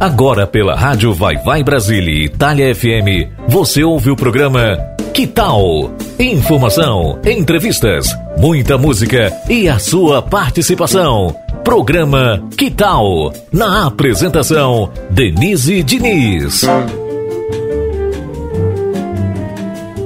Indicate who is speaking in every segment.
Speaker 1: Agora pela Rádio Vai Vai Brasília e Itália FM, você ouve o programa Que Tal? Informação, entrevistas, muita música e a sua participação. Programa Que Tal? Na apresentação, Denise Diniz.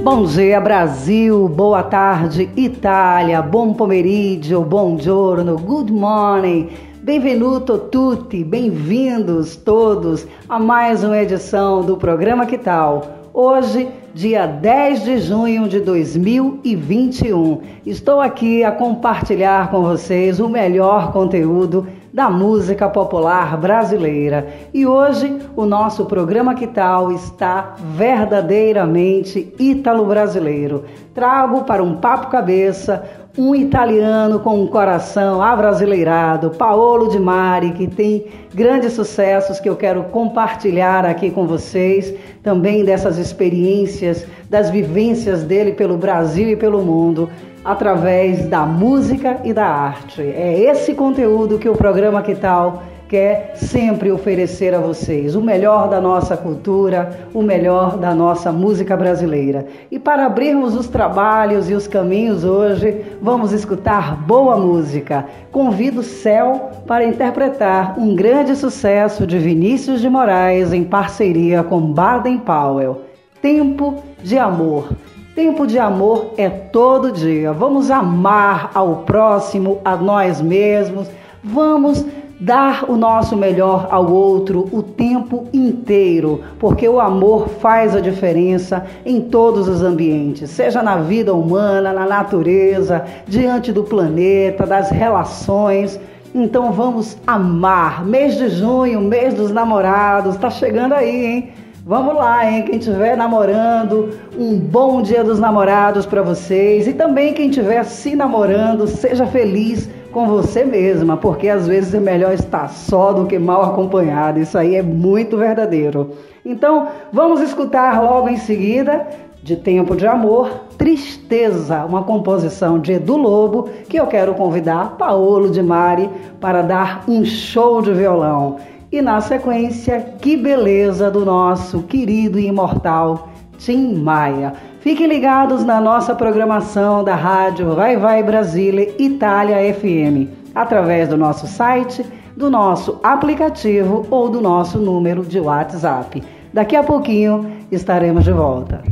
Speaker 2: Bom dia, Brasil. Boa tarde, Itália. Bom pomeriggio, bom giorno, good morning. Benvenuto tutti, bem-vindos todos a mais uma edição do programa Que Tal? Hoje, dia 10 de junho de 2021. Estou aqui a compartilhar com vocês o melhor conteúdo da música popular brasileira. E hoje o nosso programa Que Tal está verdadeiramente ítalo-brasileiro. Trago para um papo cabeça um italiano com um coração abrasileirado, Paolo Di Mari, que tem grandes sucessos que eu quero compartilhar aqui com vocês, também dessas experiências, das vivências dele pelo Brasil e pelo mundo, através da música e da arte. É esse conteúdo que o programa Que Tal quer sempre oferecer a vocês o melhor da nossa cultura, o melhor da nossa música brasileira. E para abrirmos os trabalhos e os caminhos hoje, vamos escutar boa música. Convido Céu para interpretar um grande sucesso de Vinícius de Moraes em parceria com Baden Powell. Tempo de amor. Tempo de amor é todo dia. Vamos amar ao próximo, a nós mesmos. Vamos dar o nosso melhor ao outro o tempo inteiro, porque o amor faz a diferença em todos os ambientes, seja na vida humana, na natureza, diante do planeta, das relações. Então vamos amar. Mês de junho, mês dos namorados, tá chegando aí, hein? Vamos lá, hein? Quem estiver namorando, um bom dia dos namorados para vocês. E também quem estiver se namorando, seja feliz com você mesma, porque às vezes é melhor estar só do que mal acompanhado. Isso aí é muito verdadeiro. Então, vamos escutar logo em seguida de Tempo de Amor, Tristeza, uma composição de Edu Lobo, que eu quero convidar Paolo de Mari para dar um show de violão. E na sequência, Que Beleza do nosso querido e imortal Tim Maia. Fiquem ligados na nossa programação da rádio Vai Vai Brasília Itália FM, através do nosso site, do nosso aplicativo ou do nosso número de WhatsApp. Daqui a pouquinho estaremos de volta.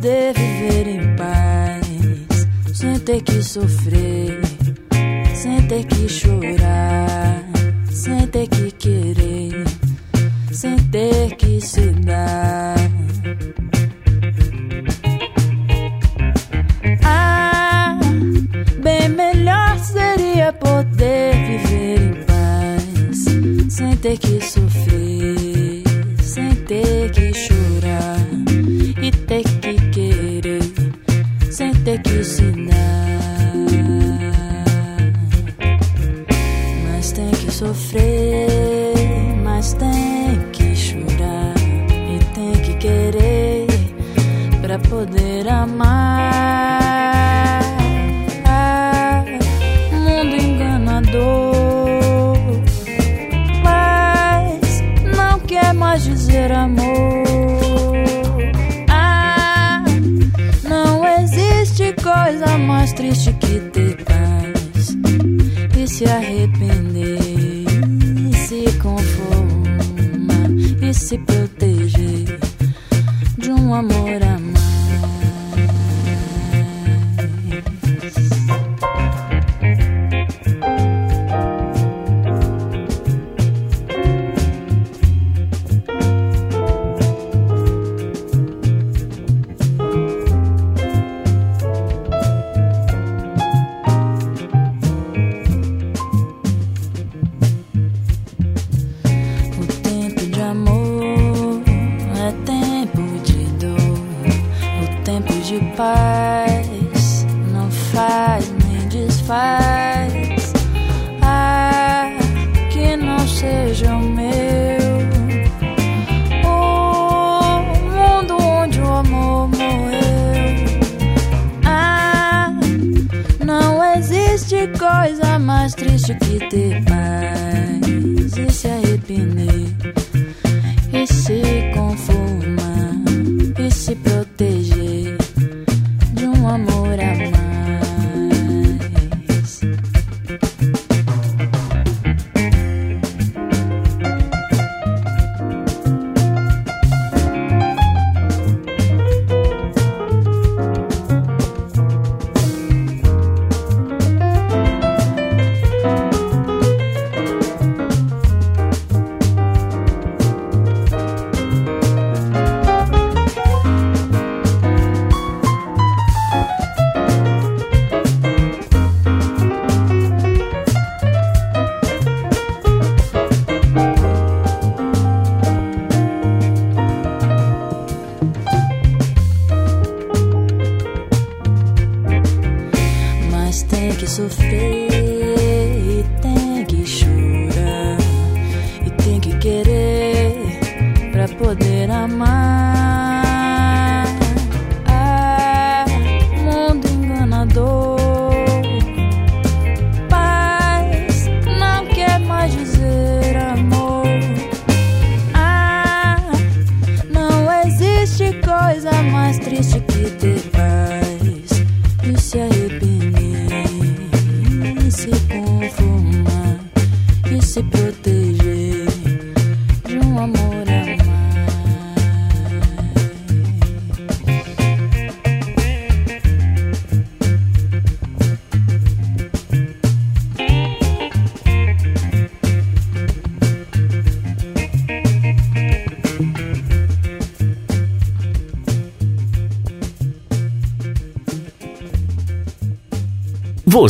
Speaker 3: Poder viver em paz, sem ter que sofrer, sem ter que chorar, sem ter que querer, sem ter que se dar. Ah, bem melhor seria poder viver em paz, sem ter que sofrer, ter que ensinar. Mas tem que sofrer, mas tem que chorar e tem que querer pra poder amar.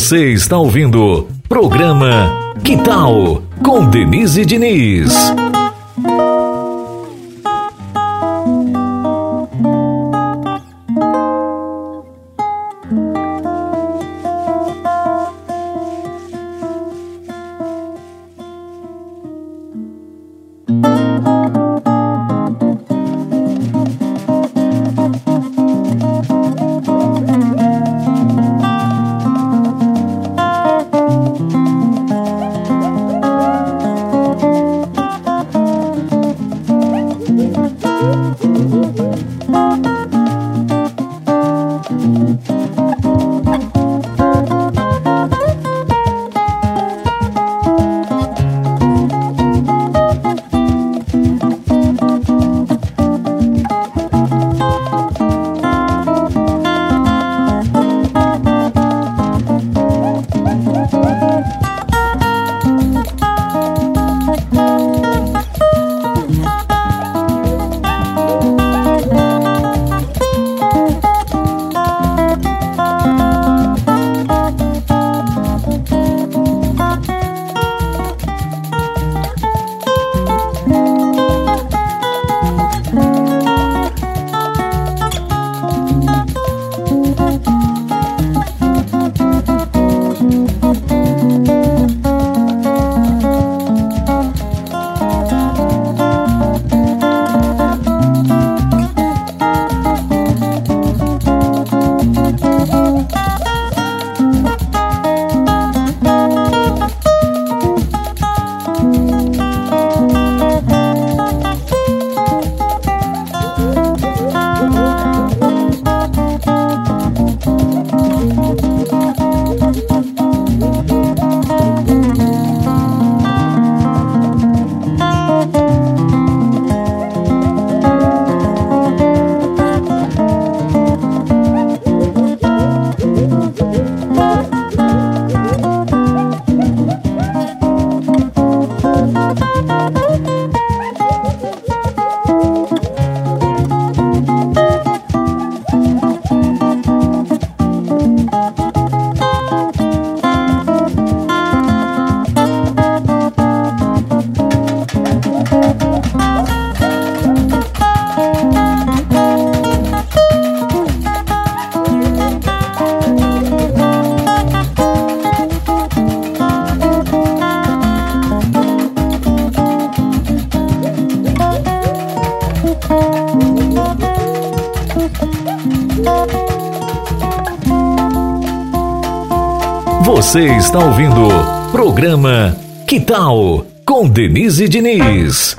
Speaker 4: Você está ouvindo programa Que Tal com Denise Diniz.
Speaker 5: Você está ouvindo programa Que Tal com Denise Diniz.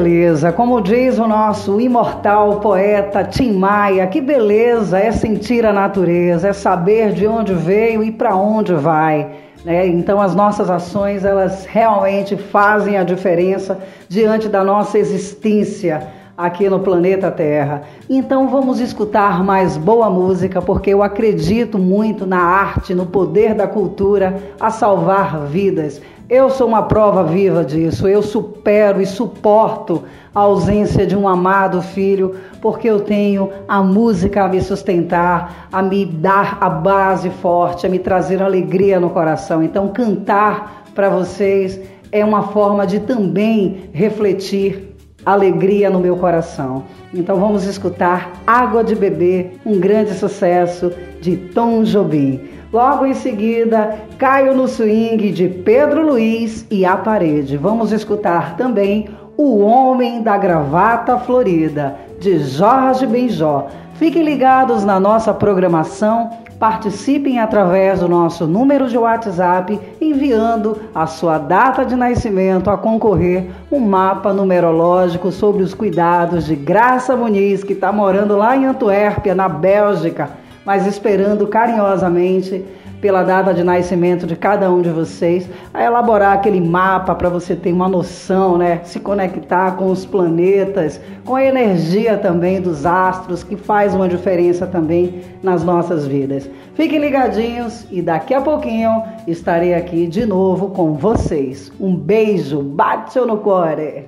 Speaker 2: Beleza, como diz o nosso imortal poeta Tim Maia, que beleza é sentir a natureza, é saber de onde veio e para onde vai. Né? Então as nossas ações elas realmente fazem a diferença diante da nossa existência aqui no planeta Terra. Então vamos escutar mais boa música, porque eu acredito muito na arte, no poder da cultura a salvar vidas. Eu sou uma prova viva disso. Eu supero e suporto a ausência de um amado filho, porque eu tenho a música a me sustentar, a me dar a base forte, a me trazer alegria no coração. Então, cantar para vocês é uma forma de também refletir alegria no meu coração. Então, vamos escutar Água de Beber, um grande sucesso de Tom Jobim. Logo em seguida, Caio no Swing de Pedro Luiz e A Parede. Vamos escutar também O Homem da Gravata Florida, de Jorge Benjó. Fiquem ligados na nossa programação, participem através do nosso número de WhatsApp, enviando a sua data de nascimento a concorrer um mapa numerológico sobre os cuidados de Graça Muniz, que está morando lá em Antuérpia, na Bélgica mas esperando carinhosamente pela data de nascimento de cada um de vocês, a elaborar aquele mapa para você ter uma noção, né? Se conectar com os planetas, com a energia também dos astros, que faz uma diferença também nas nossas vidas. Fiquem ligadinhos e daqui a pouquinho estarei aqui de novo com vocês. Um beijo, bate no core.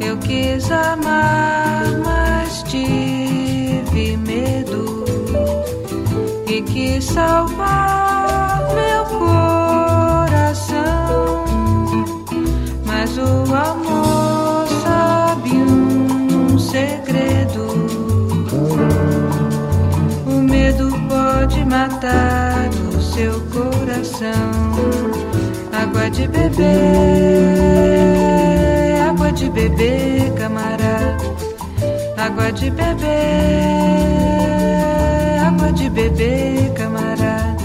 Speaker 6: Eu quis amar, mas tive medo e quis salvar meu mas o amor sabe um segredo. O medo pode matar o seu coração. Água de beber, água de beber, camarada. Água de beber, água de beber, camarada.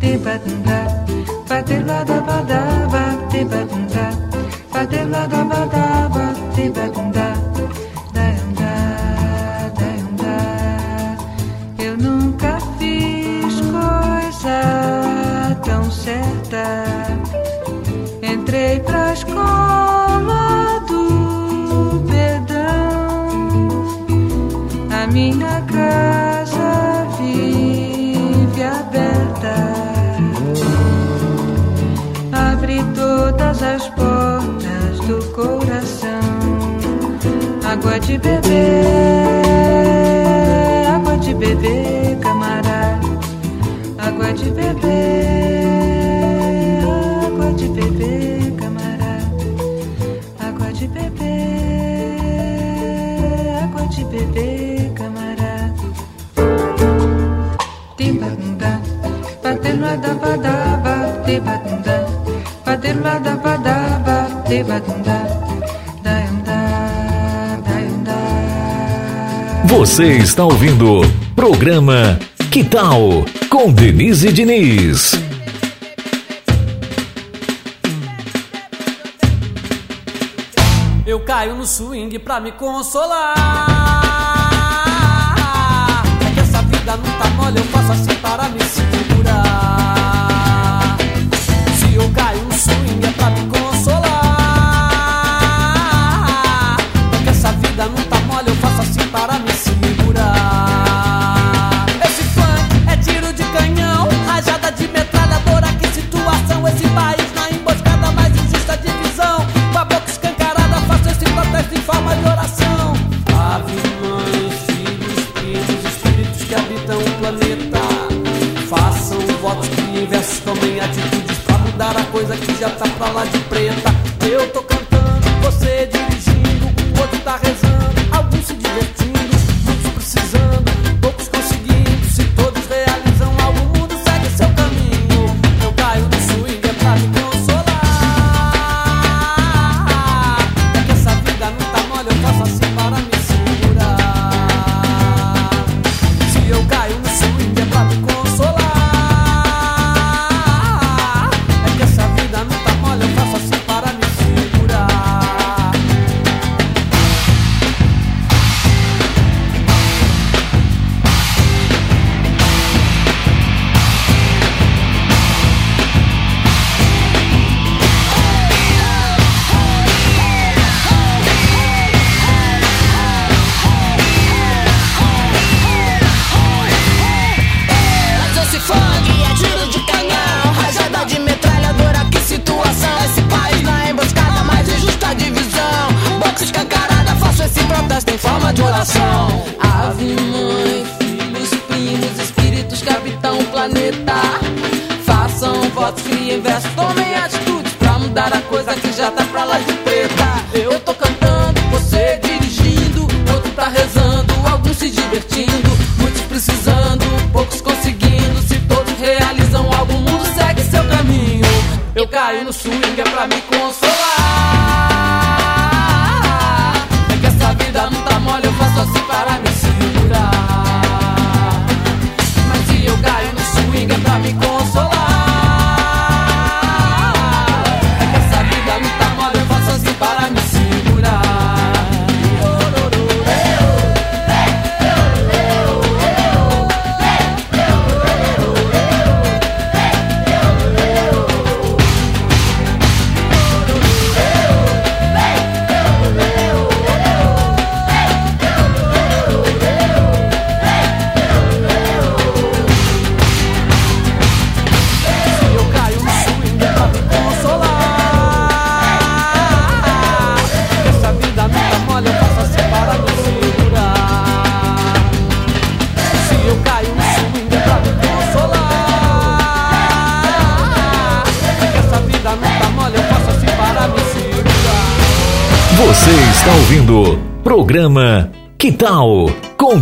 Speaker 6: Te batunda, bater lá da badaba, te batunda, bater lá da badaba, te batunda. Eu nunca fiz coisa tão certa. Entrei pra escola do perdão. A minha Água de beber, água de beber, camarada. Água de beber, água de beber, camarada. Água de beber, água de beber, camarada. Timbanda, batendo da badaba, tibanda, batendo da badaba, tibanda.
Speaker 1: Você está ouvindo programa Que Tal com Denise Diniz.
Speaker 7: Eu caio no swing pra me consolar. É que essa vida não tá mole, eu faço assim para me segurar. Se eu caio no swing é pra me consolar. É que essa vida não tá mole, eu faço assim para me mudar a coisa que já tá pra lá de preta. Eu tô cantando, você dirigindo, o outro tá rezando,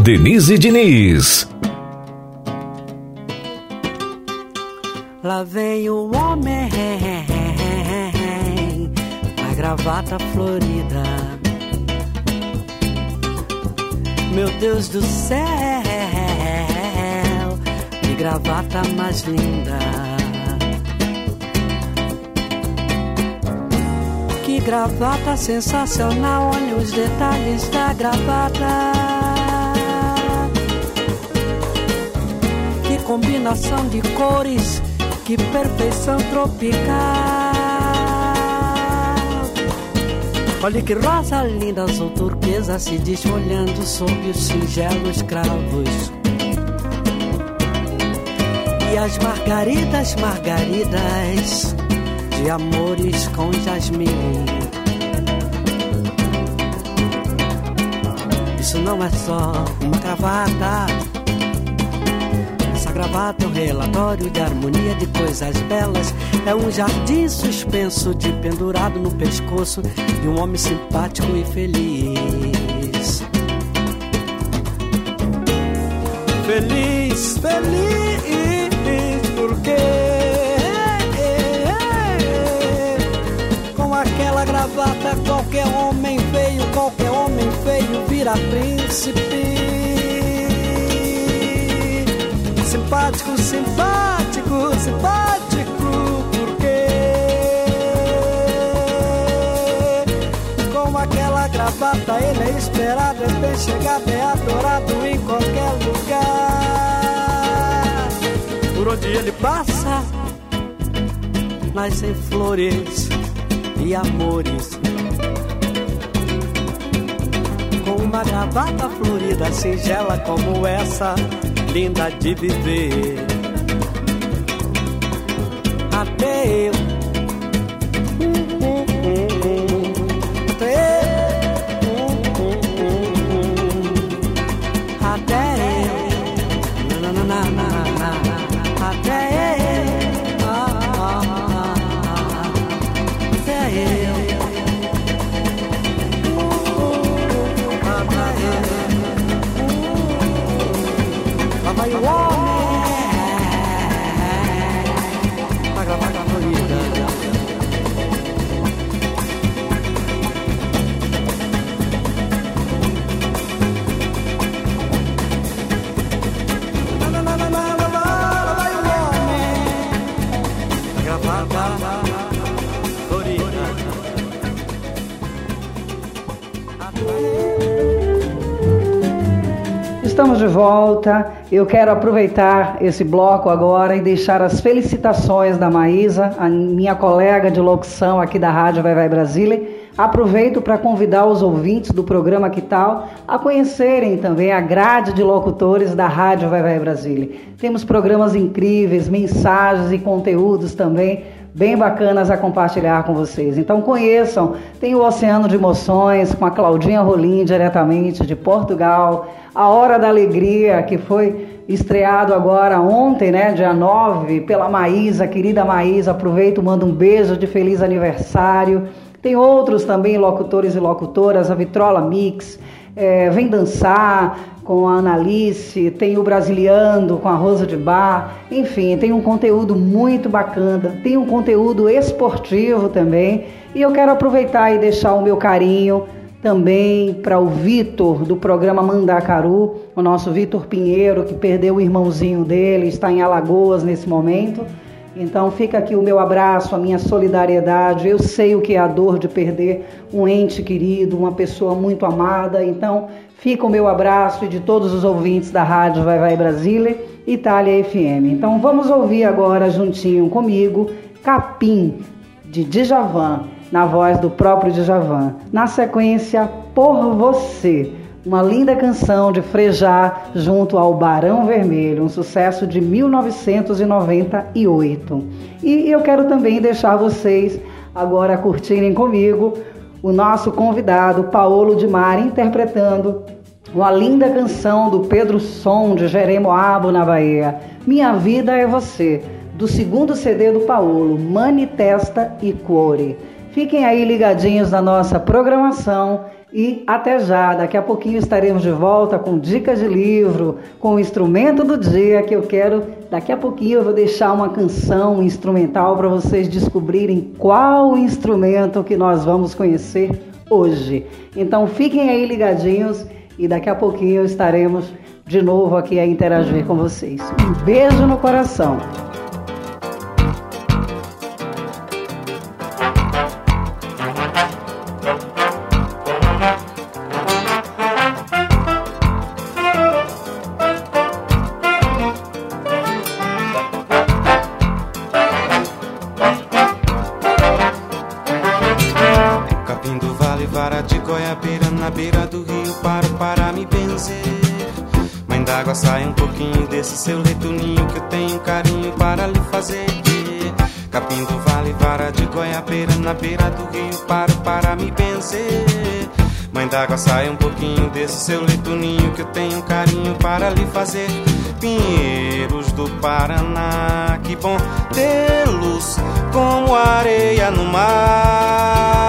Speaker 1: Denise Diniz.
Speaker 8: Lá vem o homem, a gravata florida. Meu Deus do céu, que gravata mais linda. Que gravata sensacional, olha os detalhes da gravata. Combinação de cores, que perfeição tropical. Olha que rosa linda, azul turquesa se desfolhando sob os singelos cravos. E as margaridas, margaridas de amores com jasmim. Isso não é só uma gravata. Gravata um relatório de harmonia de coisas belas. É um jardim suspenso de pendurado no pescoço de um homem simpático e feliz. Feliz, feliz, porque gravata, qualquer homem feio, qualquer homem feio vira príncipe. Simpático, simpático, simpático, porque com aquela gravata ele é esperado, é bem chegado, é adorado em qualquer lugar. Por onde ele passa, nascem flores e amores. Com uma gravata florida, singela como essa, linda de viver. Até eu
Speaker 2: Estamos de volta. Eu quero aproveitar esse bloco agora e deixar as felicitações da Maísa, a minha colega de locução aqui da Rádio Vai Vai Brasília. Aproveito para convidar os ouvintes do programa Que Tal a conhecerem também a grade de locutores da Rádio Vai Vai Brasília. Temos programas incríveis, mensagens e conteúdos também bem bacanas a compartilhar com vocês. Então conheçam, tem o Oceano de Emoções com a Claudinha Rolim diretamente de Portugal, a Hora da Alegria, que foi estreado agora ontem, né, dia 9, pela Maísa, querida Maísa, aproveito, mando um beijo de feliz aniversário. Tem outros também, locutores e locutoras, a Vitrola Mix, é, Vem Dançar com a Analice, tem o Brasiliando com a Rosa de Bar, enfim, tem um conteúdo muito bacana, tem um conteúdo esportivo também. E eu quero aproveitar e deixar o meu carinho também para o Vitor do programa Mandacaru, o nosso Vitor Pinheiro, que perdeu o irmãozinho dele, está em Alagoas nesse momento. Então fica aqui o meu abraço, a minha solidariedade. Eu sei o que é a dor de perder um ente querido, uma pessoa muito amada. Então fica o meu abraço e de todos os ouvintes da Rádio Vai Vai Brasília, Itália FM. Então vamos ouvir agora juntinho comigo Capim de Djavan na voz do próprio Djavan. Na sequência, Por Você, uma linda canção de Frejá junto ao Barão Vermelho, um sucesso de 1998. E eu quero também deixar vocês agora curtirem comigo o nosso convidado Paulo de Mar interpretando uma linda canção do Pedro Som de Jeremoabo na Bahia. Minha vida é você, do segundo CD do Paulo, Manifesta e Cuore. Fiquem aí ligadinhos na nossa programação e até já. Daqui a pouquinho estaremos de volta com dicas de livro, com o instrumento do dia que eu quero. Daqui a pouquinho eu vou deixar uma canção instrumental para vocês descobrirem qual instrumento que nós vamos conhecer hoje. Então fiquem aí ligadinhos e daqui a pouquinho estaremos de novo aqui a interagir com vocês. Um beijo no coração.
Speaker 9: Na beira do rio paro para me benzer. Mãe d'água, sai um pouquinho desse seu leito ninho que eu tenho um carinho para lhe fazer. Pinheiros do Paraná, que bom tê-los como areia no mar.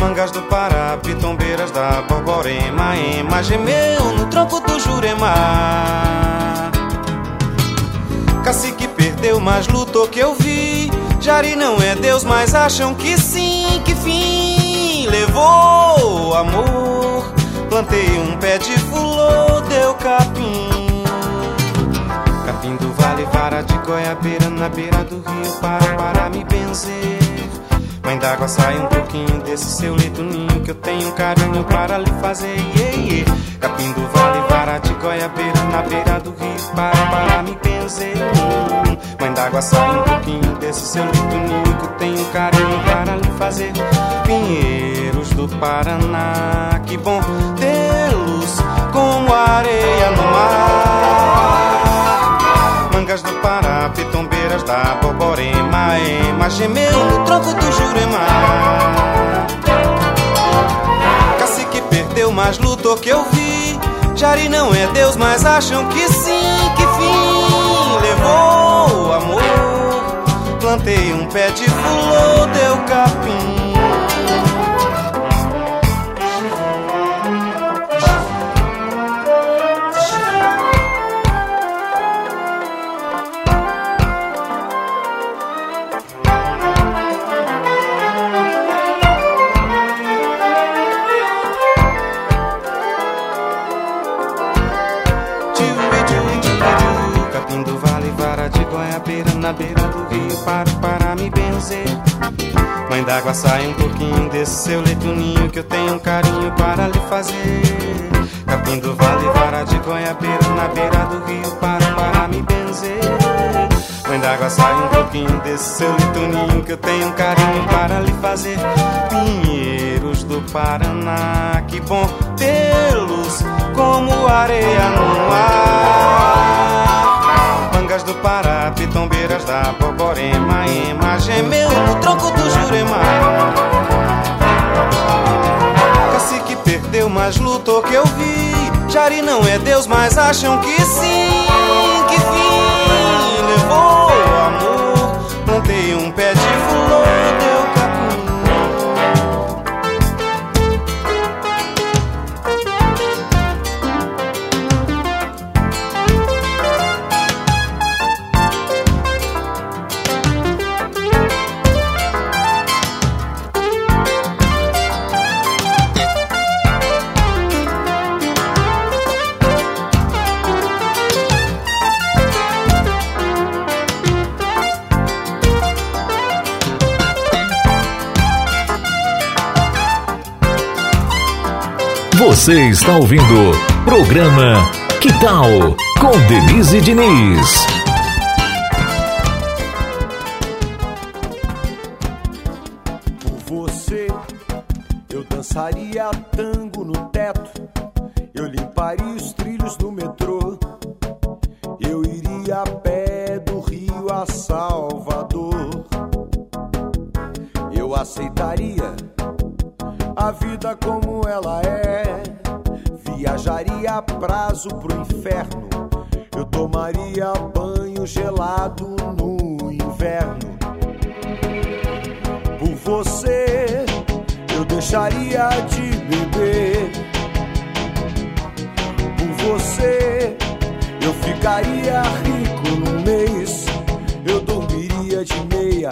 Speaker 9: Mangas do Pará, pitombeiras da Borborema, ema gemeu no tronco do Jurema. Cacique perdeu, mas lutou que eu vi. Jari não é Deus, mas acham que sim, que fim levou amor. Plantei um pé de fulô, deu capim. Capim do vale, vara de goiabeira na beira do rio para, para me benzer. Mãe d'água, sai um pouquinho desse seu leito ninho que eu tenho um carinho para lhe fazer. Yeah, yeah. Capim do vale, vara de goiabeira na beira do rio para, para me benzer. Mãe d'água, sai um pouquinho desse seu leito ninho que eu tenho um carinho para lhe fazer. Pinheiros do Paraná, que bom tê-los como areia no mar. Pitombeiras da Borborema, ema gemeu no tronco do Jurema. Cacique perdeu, mas lutou que eu vi. Jari não é Deus, mas acham que sim, que fim levou o amor. Plantei um pé de fulô, deu capim. Na beira do rio paro para me benzer. Mãe d'água, sai um pouquinho desse seu leito ninho que eu tenho um carinho para lhe fazer. Capim do vale, vara de goiabeira na beira do rio paro para me benzer. Mãe d'água, sai um pouquinho desse seu leito ninho que eu tenho um carinho para lhe fazer. Pinheiros do Paraná, que bom tê-los como areia no mar do Pará, pitombeiras da Borborema, ema gemeu no tronco do Jurema. Cacique perdeu, mas lutou que eu vi. Jari não é Deus, mas acham que sim, que fim levou o amor. Plantei um pé de flor,
Speaker 1: Você está ouvindo programa Que Tal com Denise Diniz.
Speaker 10: Por você eu dançaria tango no teto, eu limparia os trilhos do metrô, eu iria a pé do Rio a Salvador, eu aceitaria vida como ela é. Viajaria a prazo pro inferno. Eu tomaria banho gelado no inverno. Por você eu deixaria de beber. Por você eu ficaria rico no mês. Eu dormiria de meia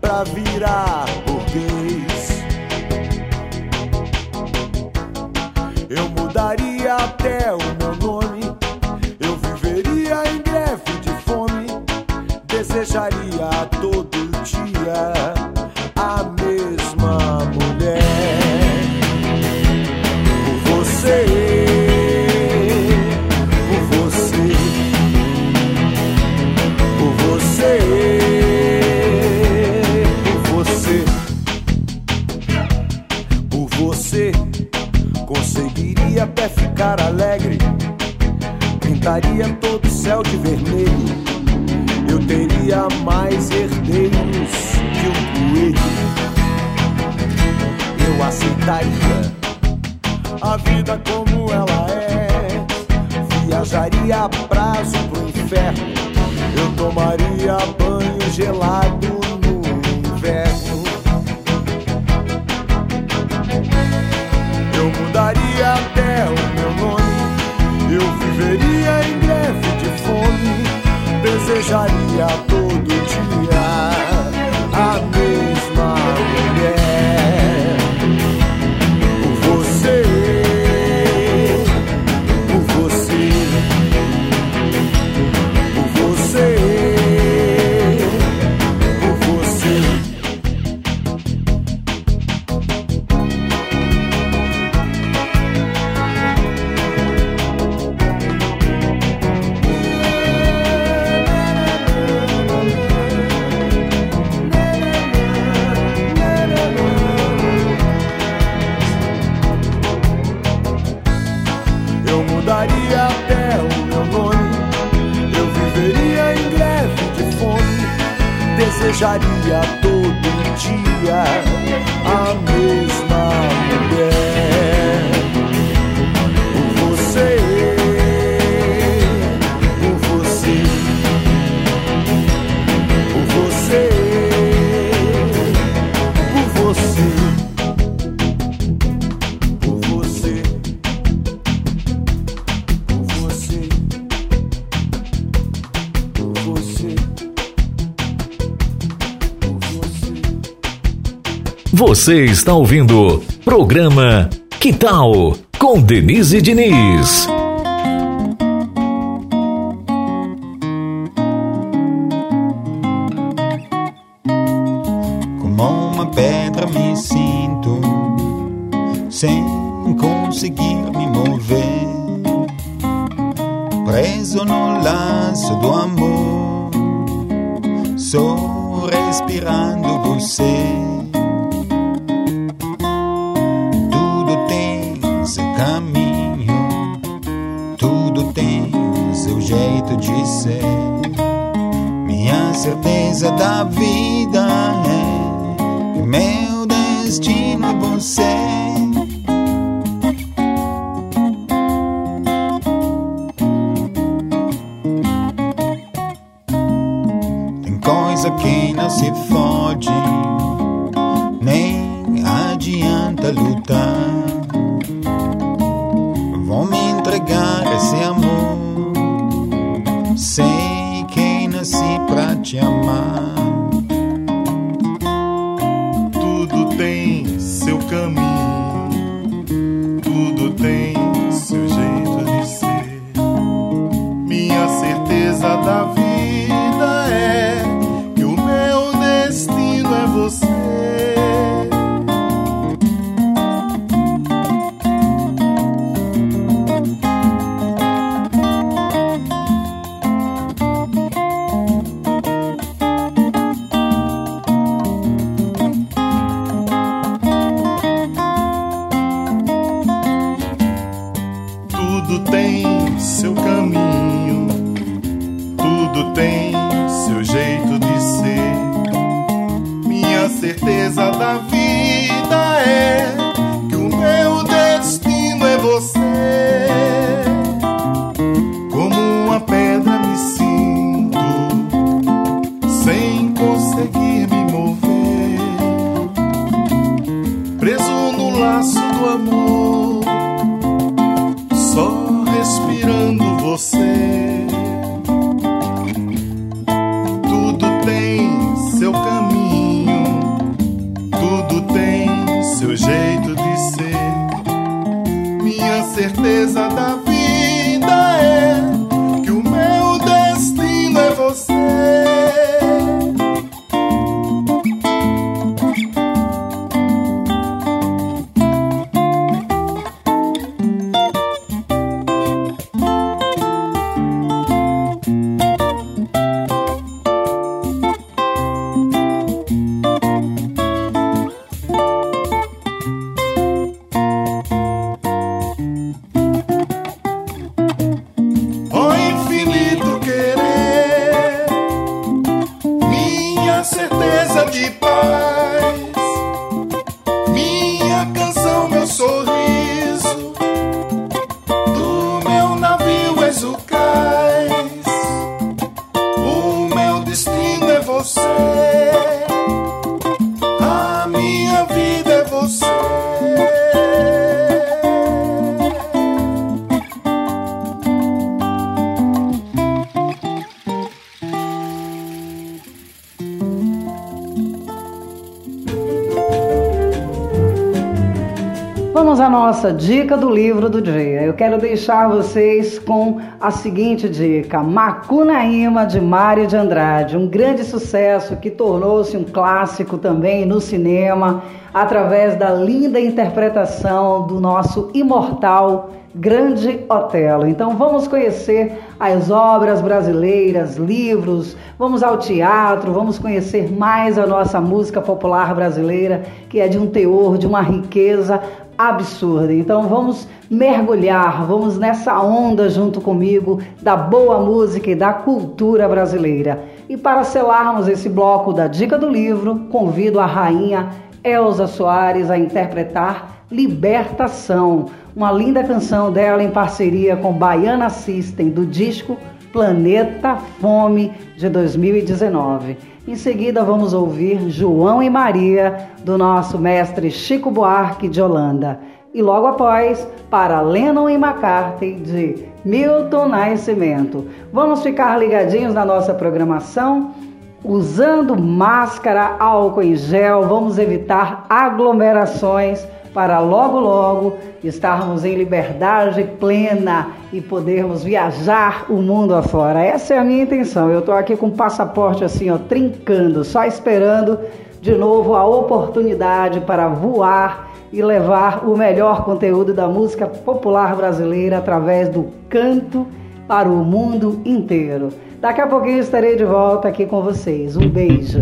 Speaker 10: pra virar burguês. Até o meu nome. Eu viveria em greve de fome. Desejaria ficar alegre. Pintaria todo o céu de vermelho eu teria mais herdeiros que um coelho. Eu aceitaria a vida como ela é. Viajaria a prazo pro inferno. Eu tomaria banho gelado no inverno. Eu mudaria até o desejaria Você
Speaker 11: está ouvindo programa Que Tal com Denise Diniz.
Speaker 5: Tem seu jeito de ser. Minha certeza da vida é que meu destino é você.
Speaker 2: Nossa dica do livro do dia. Eu quero deixar vocês com a seguinte dica: Macunaíma de Mário de Andrade, um grande sucesso que tornou-se um clássico também no cinema através da linda interpretação do nosso imortal Grande Otelo. Então vamos conhecer as obras brasileiras, livros, vamos ao teatro, vamos conhecer mais a nossa música popular brasileira, que é de um teor, de uma riqueza absurda. Então vamos mergulhar, vamos nessa onda junto comigo da boa música e da cultura brasileira. E para selarmos esse bloco da dica do livro, convido a rainha Elza Soares a interpretar Libertação, uma linda canção dela em parceria com Baiana System do disco Planeta Fome de 2019. Em seguida, vamos ouvir João e Maria, do nosso mestre Chico Buarque de Holanda. E logo após, para Lennon e McCarthy, de Milton Nascimento. Vamos ficar ligadinhos na nossa programação? Usando máscara, álcool em gel, vamos evitar aglomerações para logo, logo estarmos em liberdade plena e podermos viajar o mundo afora. Essa é a minha intenção. Eu estou aqui com o passaporte assim, ó, trincando, só esperando de novo a oportunidade para voar e levar o melhor conteúdo da música popular brasileira através do canto para o mundo inteiro. Daqui a pouquinho estarei de volta aqui com vocês. Um beijo.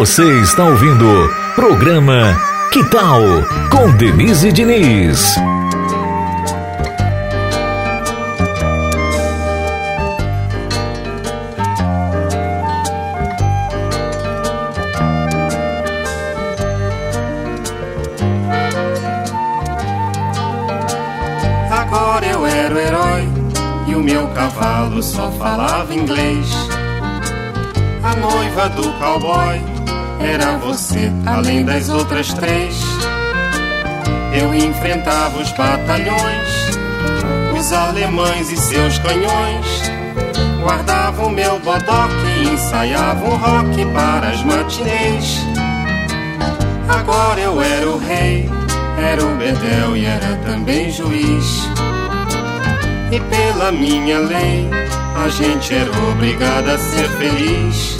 Speaker 1: Você está ouvindo programa Que Tal com Denise Diniz.
Speaker 12: Agora eu era o herói e o meu cavalo só falava inglês. A noiva do cowboy era você, além das outras três. Eu enfrentava os batalhões, os alemães e seus canhões. Guardava o meu bodoque e ensaiava um rock para as matinês. Agora eu era o rei, era o bedel e era também juiz. E pela minha lei, a gente era obrigada a ser feliz.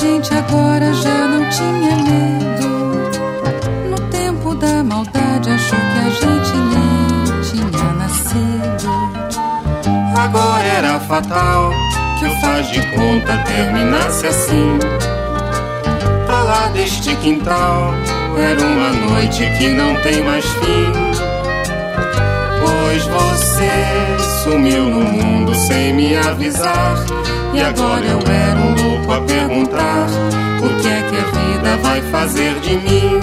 Speaker 6: Gente agora já não tinha medo. No tempo da maldade, achou que a gente nem tinha nascido.
Speaker 12: Agora era fatal que o faz de conta terminasse assim. Pra lá deste quintal era uma noite que não tem mais fim. Pois você sumiu no mundo sem me avisar. E agora eu era um louco a perguntar: o que é que a vida vai fazer de mim?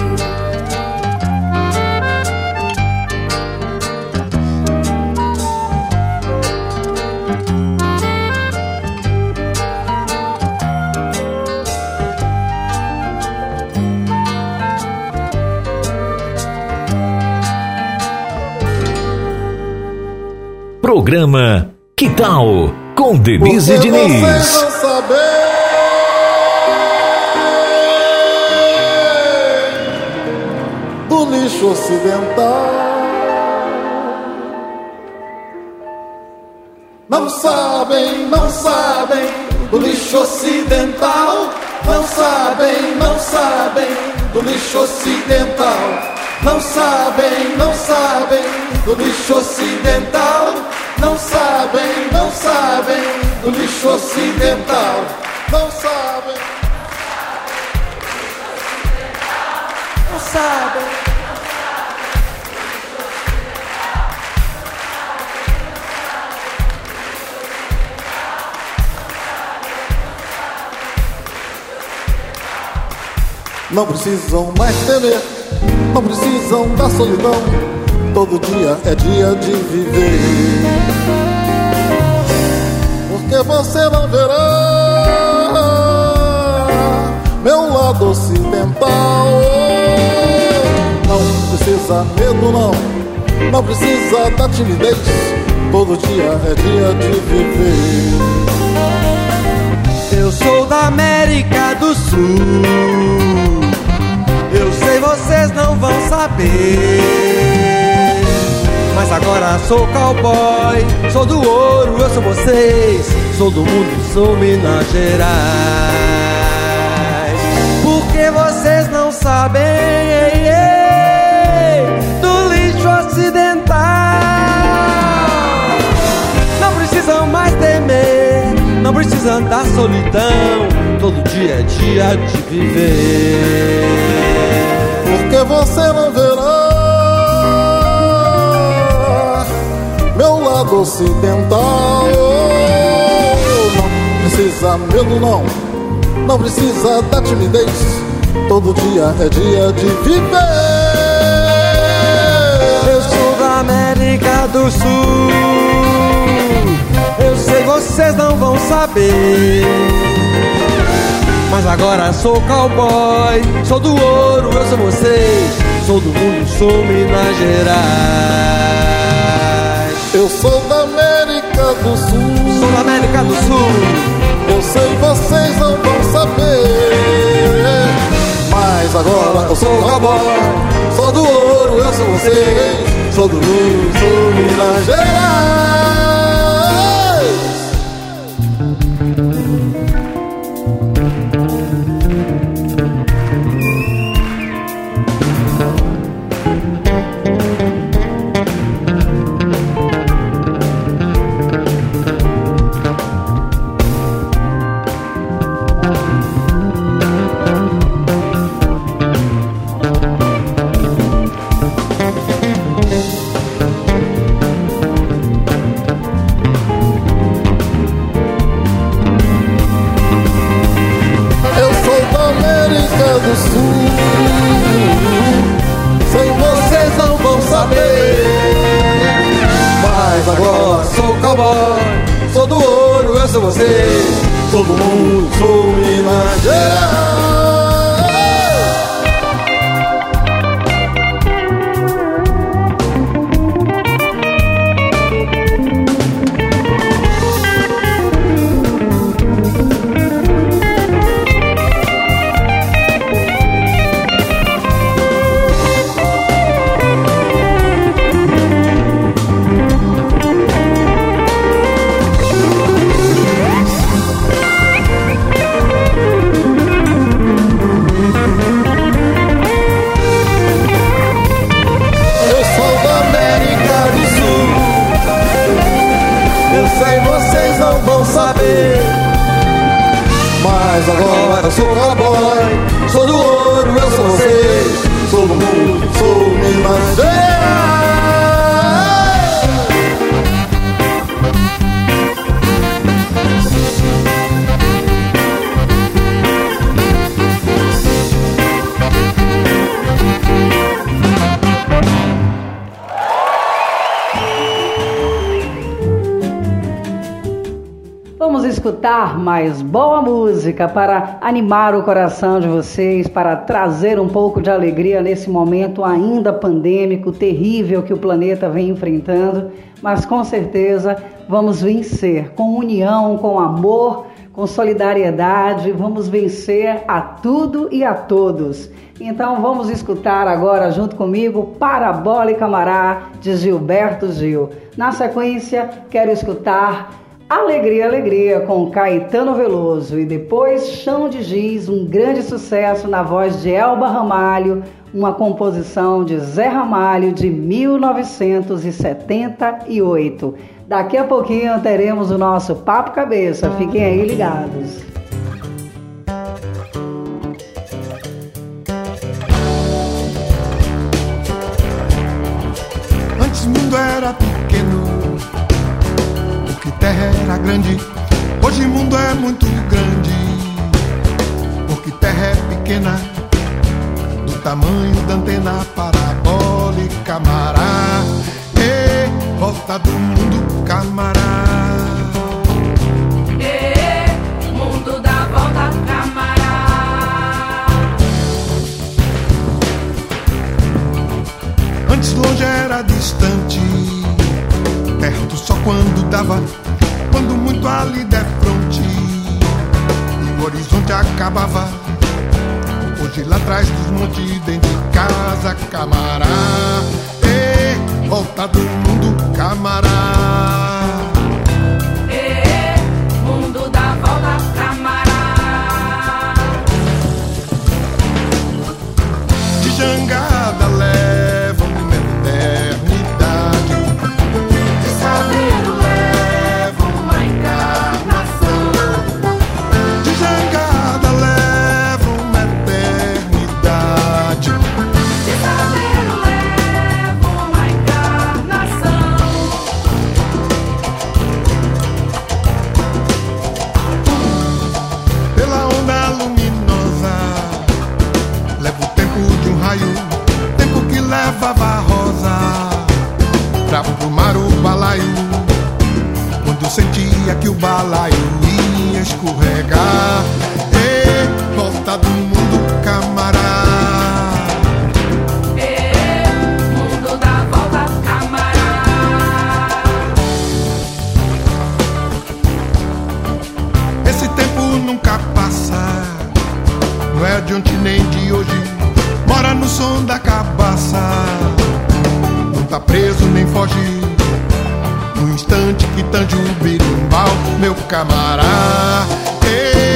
Speaker 1: Programa Que Tal com Denise Diniz.
Speaker 13: Lixo ocidental. Não sabem, não sabem do lixo ocidental. Não sabem, não sabem do lixo ocidental. Não sabem, não sabem do lixo ocidental. Não sabem, não sabem do lixo ocidental. Não sabem. Não sabem. Não precisam mais temer, não precisam da solidão. Todo dia é dia de viver. Porque você não verá meu lado ocidental. Não precisa medo, não, não precisa da timidez. Todo dia é dia de viver.
Speaker 14: Eu sou da América do Sul. Vocês não vão saber. Mas agora sou cowboy, sou do ouro, eu sou vocês. Sou do mundo, sou Minas Gerais. Porque vocês não sabem do lixo ocidental. Não precisam mais temer, não precisam da solidão. Todo dia é dia de viver.
Speaker 13: Você não verá meu lado ocidental. Não precisa medo, não, não precisa da timidez. Todo dia é dia de viver.
Speaker 14: Eu sou da América do Sul. Eu sei vocês não vão saber. Mas agora sou cowboy, sou do ouro, eu sou vocês. Sou do mundo, sou Minas Gerais.
Speaker 13: Eu sou da América do Sul.
Speaker 14: Sou da América do Sul.
Speaker 13: Eu sei vocês não vão saber. cowboy, sou do ouro, eu sou você. Sou do Rio, sou Minas Gerais.
Speaker 2: Mais boa música para animar o coração de vocês, para trazer um pouco de alegria nesse momento ainda pandêmico, terrível que o planeta vem enfrentando, mas com certeza vamos vencer com união, com amor, com solidariedade, vamos vencer a tudo e a todos. Então vamos escutar agora junto comigo Parabola e Camará de Gilberto Gil. Na sequência, quero escutar Alegria, Alegria com Caetano Veloso e depois Chão de Giz, um grande sucesso na voz de Elba Ramalho, uma composição de Zé Ramalho de 1978. Daqui a pouquinho teremos o nosso Papo Cabeça, fiquem aí ligados.
Speaker 5: Terra era grande, hoje o mundo é muito grande. Porque terra é pequena, do tamanho da antena parabólica, mará. E volta do mundo, camará.
Speaker 15: E mundo da volta, camará.
Speaker 5: Antes longe era distante, perto só quando dava quando muito ali de fronte e o horizonte acabava. Hoje lá atrás dos montes, dentro de casa, camará, e volta do mundo, camará.
Speaker 15: mundo da volta, camará.
Speaker 5: De jangada que o balaio ia escorregar. E volta do mundo, camará.
Speaker 15: E mundo da volta, camará.
Speaker 5: Esse tempo nunca passa, não é de ontem nem de hoje. mora no som da cabaça. Não tá preso nem foge. Instante que tange o birimbau, meu camará. Ei,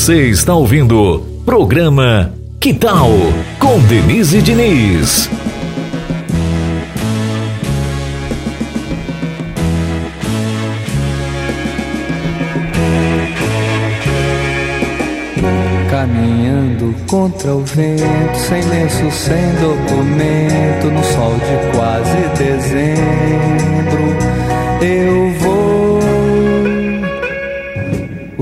Speaker 1: Você está ouvindo programa Que Tal com Denise Diniz.
Speaker 16: Caminhando contra o vento, sem lenço, sem documento, no sol de quase dezembro, eu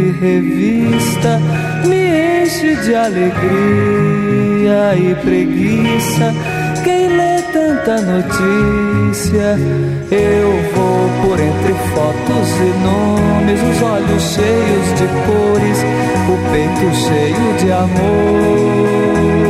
Speaker 16: revista me enche de alegria e preguiça. Quem lê tanta notícia, eu vou por entre fotos e nomes, os olhos cheios de cores, o peito cheio de amores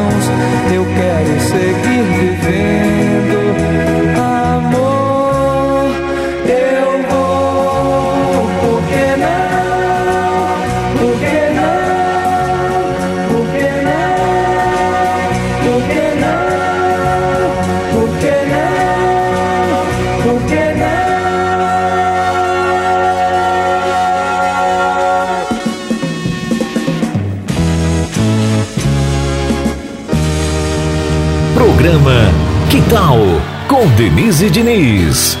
Speaker 16: Eu quero seguir vivendo.
Speaker 1: Denise Diniz.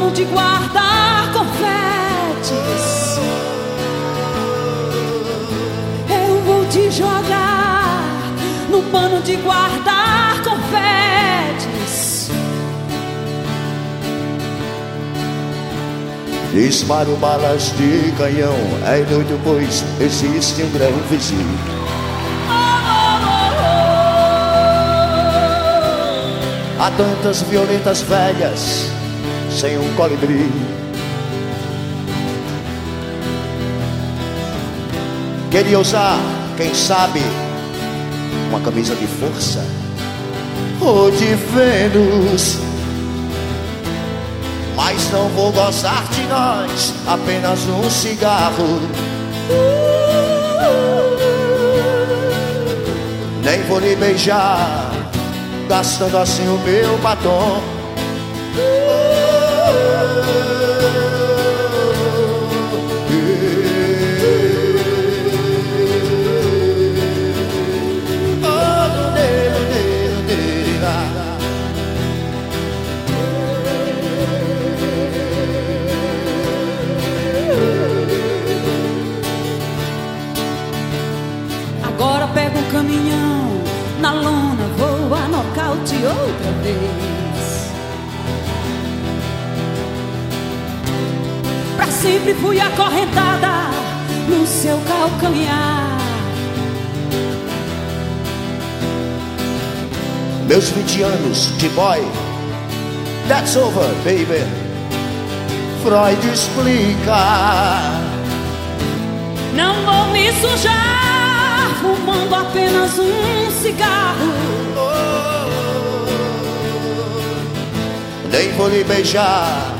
Speaker 3: pano de guardar confetes. Eu vou te jogar no pano de guardar confetes.
Speaker 17: Disparo balas de canhão, é noite pois existe um grão vizinho. Há tantas violetas velhas sem um colibri. Queria usar, quem sabe, uma camisa de força ou de Vênus. Mas não vou gozar de nós, apenas um cigarro. Nem vou lhe beijar, gastando assim o meu batom.
Speaker 3: Outra vez. Pra sempre fui acorrentada no seu calcanhar.
Speaker 17: Meus 20 anos de boy, that's over, baby. Freud explica.
Speaker 3: Não vou me sujar, fumando apenas um cigarro.
Speaker 17: Nem vou lhe beijar,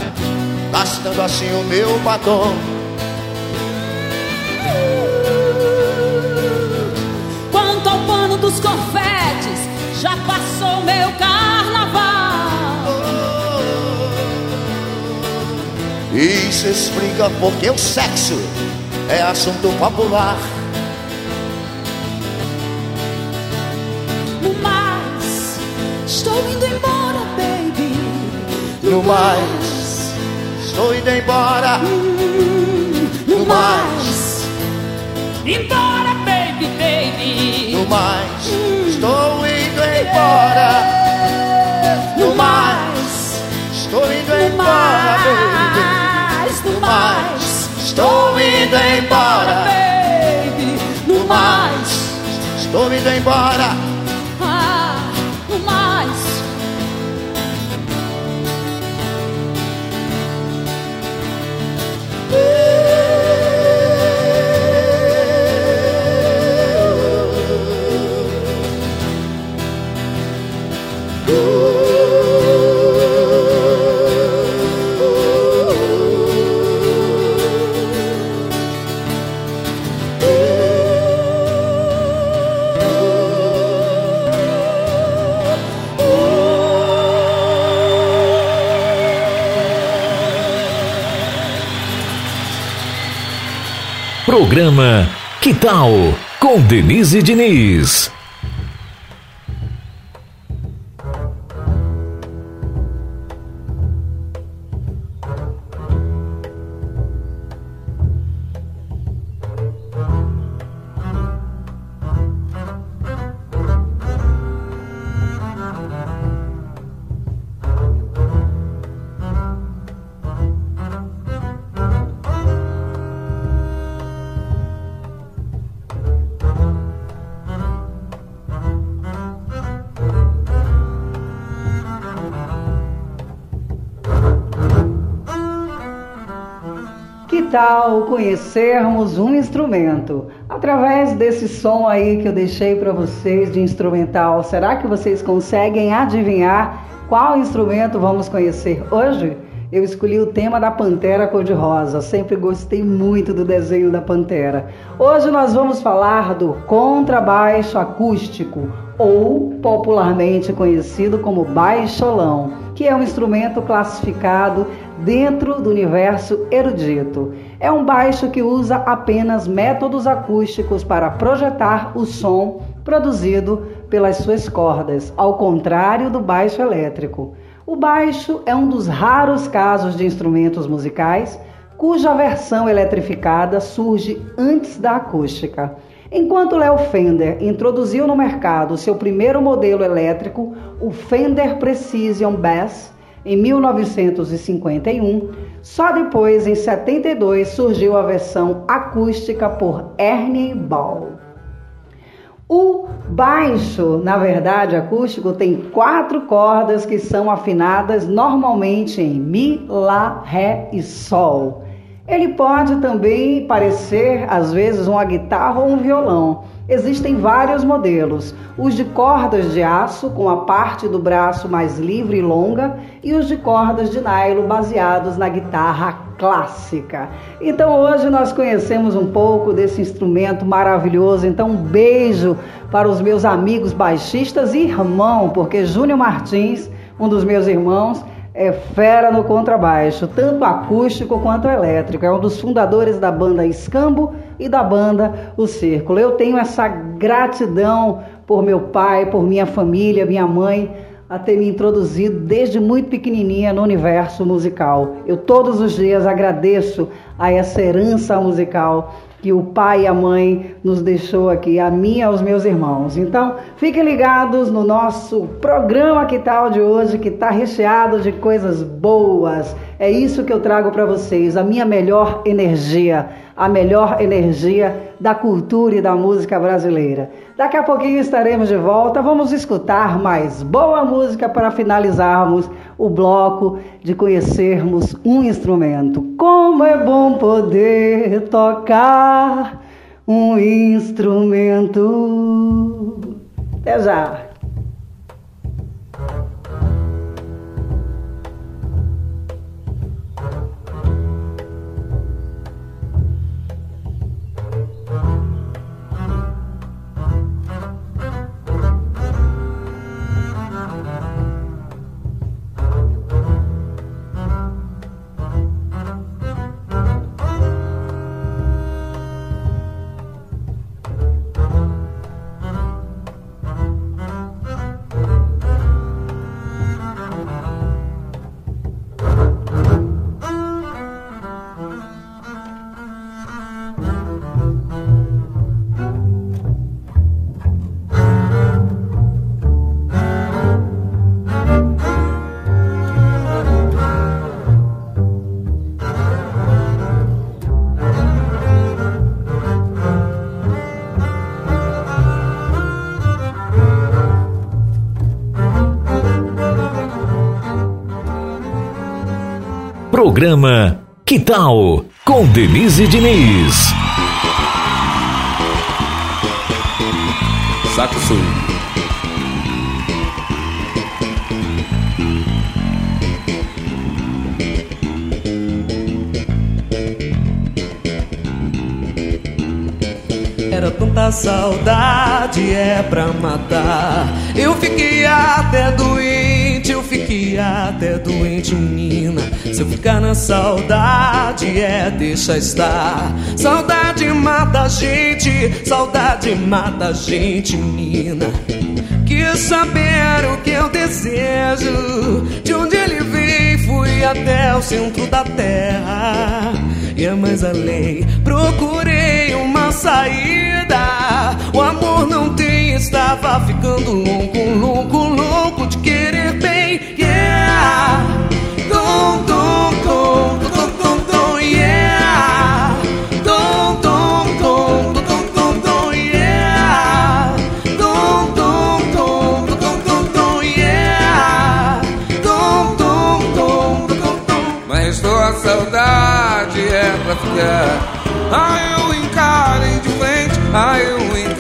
Speaker 17: gastando assim o meu batom.
Speaker 3: Quanto ao pano dos confetes, já passou meu carnaval.
Speaker 17: Isso explica porque o sexo é assunto popular.
Speaker 3: No mais, estou indo embora.
Speaker 17: No mais, embora,
Speaker 3: baby, baby.
Speaker 17: No mais, estou indo embora. No mais, estou indo embora, baby.
Speaker 3: No mais,
Speaker 17: estou indo embora.
Speaker 3: baby. No mais,
Speaker 17: Estou indo embora.
Speaker 1: Programa Que Tal? Com Denise Diniz.
Speaker 2: Conhecermos um instrumento? Através desse som aí que eu deixei para vocês de instrumental, será que vocês conseguem adivinhar qual instrumento vamos conhecer hoje? Eu escolhi o tema da Pantera Cor-de-Rosa. Sempre gostei muito do desenho da Pantera. Hoje nós vamos falar do contrabaixo acústico, ou popularmente conhecido como baixolão, que é um instrumento classificado dentro do universo erudito. É um baixo que usa apenas métodos acústicos para projetar o som produzido pelas suas cordas, ao contrário do baixo elétrico. O baixo é um dos raros casos de instrumentos musicais cuja versão eletrificada surge antes da acústica. Enquanto Léo Fender introduziu no mercado seu primeiro modelo elétrico, o Fender Precision Bass, em 1951, só depois, em 72, surgiu a versão acústica por Ernie Ball. O baixo, na verdade, acústico, tem quatro cordas que são afinadas normalmente em Mi, Lá, Ré e Sol. Ele pode também parecer, às vezes, uma guitarra ou um violão. Existem vários modelos: os de cordas de aço, com a parte do braço mais livre e longa, e os de cordas de nylon baseados na guitarra clássica. Então hoje nós conhecemos um pouco desse instrumento maravilhoso. Então um beijo para os meus amigos baixistas e irmão, porque Júnior Martins, um dos meus irmãos, é fera no contrabaixo, tanto acústico quanto elétrico. É um dos fundadores da banda Escambo e da banda O Círculo. Eu tenho essa gratidão por meu pai, por minha família, minha mãe, a ter me introduzido desde muito pequenininha no universo musical. Eu todos os dias agradeço a essa herança musical que o pai e a mãe nos deixou aqui, a mim e aos meus irmãos. Então, fiquem ligados no nosso programa Que Tal de hoje, que está recheado de coisas boas. É isso que eu trago para vocês, a minha melhor energia, a melhor energia da cultura e da música brasileira. Daqui a pouquinho estaremos de volta, vamos escutar mais boa música para finalizarmos o bloco de conhecermos um instrumento. Como é bom poder tocar um instrumento. Até já!
Speaker 4: Programa Que Tal? Com Denise Diniz.
Speaker 18: Saco Sul.
Speaker 10: Era tanta saudade, é pra matar. Eu fiquei até doente, eu fiquei até doente, menina. Se eu ficar na saudade, é deixa estar. Saudade mata a gente, saudade mata a gente, menina. Quis saber o que eu desejo, de onde ele vem, fui até o centro da terra. E é mais além, procurei uma saída. O amor não tem, estava ficando louco, louco, louco bem. Yeah, dom, dom, dom, dom, dom, dom, yeah. Dom, dom, dom, dom, dom, dom, yeah. Dom, dom, dom, dom, dom, dom, yeah. Dom, dom, dom, dom, dom.
Speaker 18: Mas estou a saudade é pra ficar.
Speaker 10: Ah, eu encarei de frente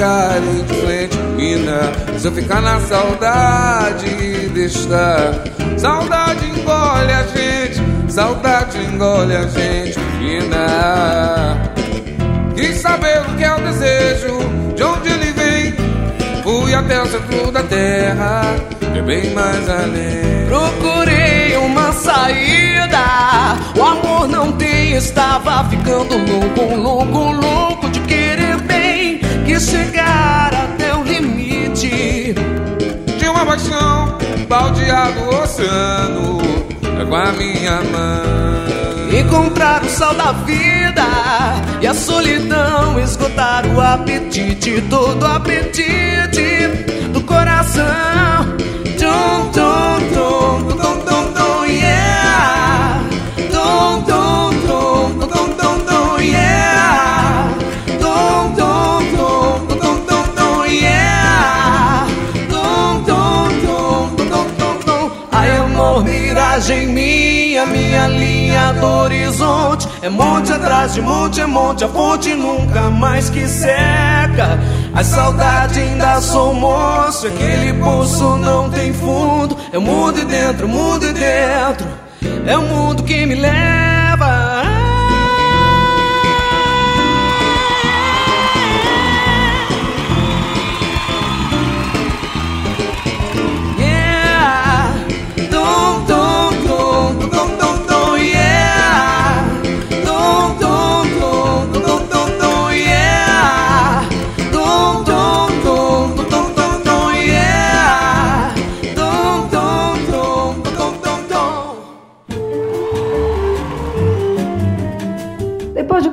Speaker 18: encarem de frente, mina. Se eu ficar na saudade saudade engole a gente, saudade engole a gente, mina. Quis saber o que é o desejo, de onde ele vem. Fui até o centro da terra, é bem mais além.
Speaker 10: Procurei uma saída. O amor não tem, estava ficando louco, louco, louco de querer bem. Quis chegar
Speaker 18: paixão, baldear o oceano é com a minha mão.
Speaker 10: Encontrar o sal da vida e a solidão esgotar o apetite, todo o apetite do coração. Tum, tum, tum, tum, tum, tum, miragem minha, minha linha do horizonte. É monte atrás de monte, é monte, a fonte nunca mais que seca. A saudade ainda sou moço, aquele poço não tem fundo. É mundo e dentro, mundo e dentro. É o mundo que me leva.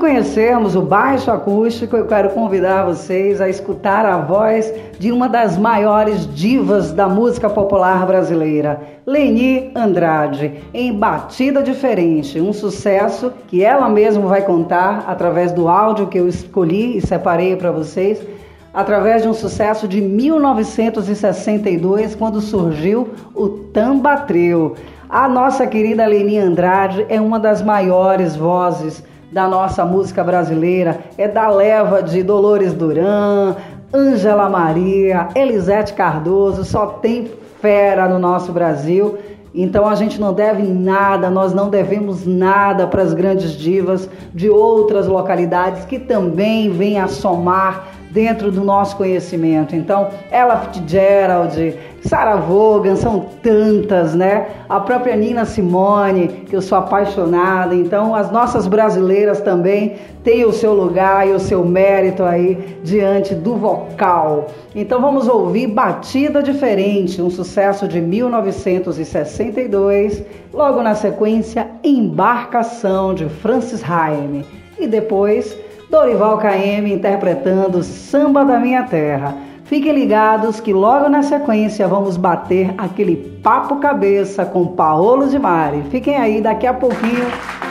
Speaker 2: Conhecermos o baixo acústico, eu quero convidar vocês a escutar a voz de uma das maiores divas da música popular brasileira, Leni Andrade, em Batida Diferente, um sucesso que ela mesma vai contar através do áudio que eu escolhi e separei para vocês, através de um sucesso de 1962, quando surgiu o Tambatreu. A nossa querida Leni Andrade é uma das maiores vozes da nossa música brasileira, é da leva de Dolores Duran, Ângela Maria, Elisete Cardoso, só tem fera no nosso Brasil. Então a gente não deve nada, nós não devemos nada para as grandes divas de outras localidades que também vêm a somar dentro do nosso conhecimento. Então, Ella Fitzgerald, Sarah Vaughan, são tantas, né? A própria Nina Simone, que eu sou apaixonada. Então, as nossas brasileiras também têm o seu lugar e o seu mérito aí diante do vocal. Então, vamos ouvir Batida Diferente, um sucesso de 1962. Logo na sequência, Embarcação de Francis Haime. E depois, Dorival KM interpretando Samba da Minha Terra. Fiquem ligados que logo na sequência vamos bater aquele papo cabeça com Paolo de Mari. Fiquem aí, daqui a pouquinho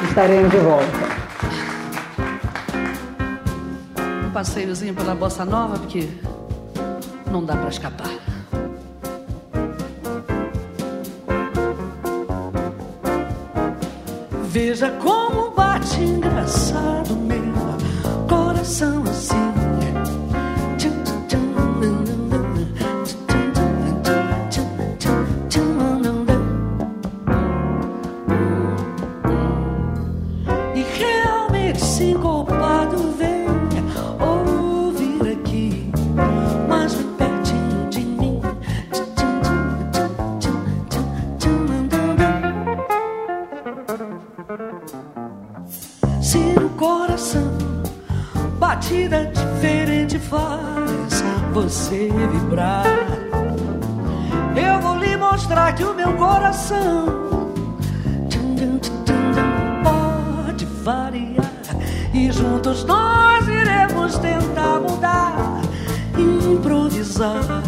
Speaker 2: estaremos de volta.
Speaker 8: Um passeiozinho pela Bossa Nova, porque não dá pra escapar. Veja como bate engraçado meu coração assim. Você vibrar, eu vou lhe mostrar que o meu coração pode variar. E juntos nós iremos tentar mudar, improvisar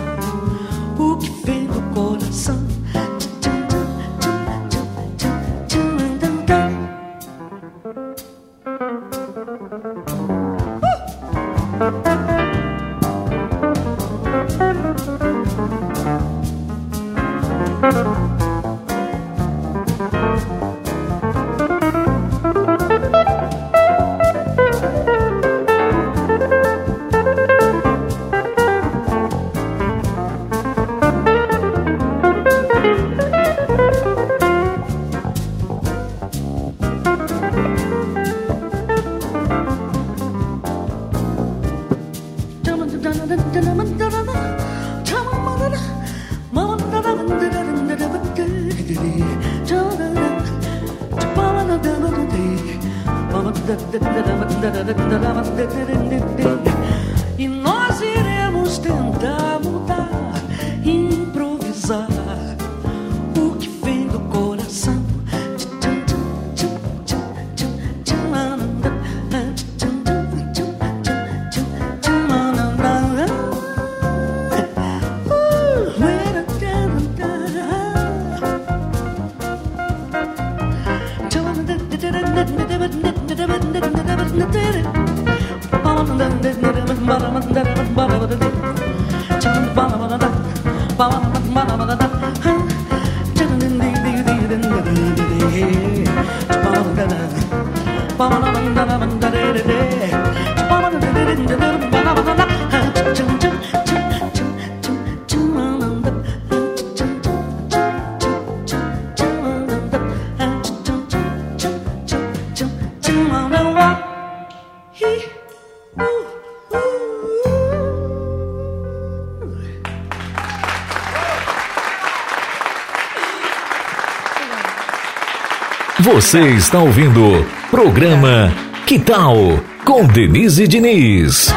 Speaker 4: Você está ouvindo programa Que Tal com Denise Diniz.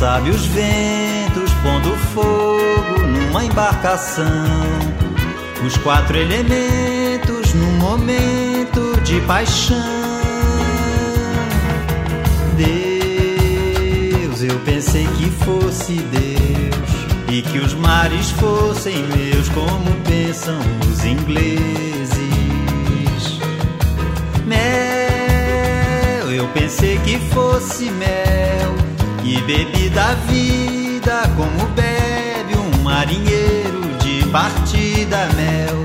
Speaker 19: Sabe os ventos pondo fogo numa embarcação. Os quatro elementos num momento de paixão. Deus, eu pensei que fosse Deus e que os mares fossem meus, como pensam os ingleses. Mel, eu pensei que fosse mel e bebi da vida como bebe um marinheiro de partida mel.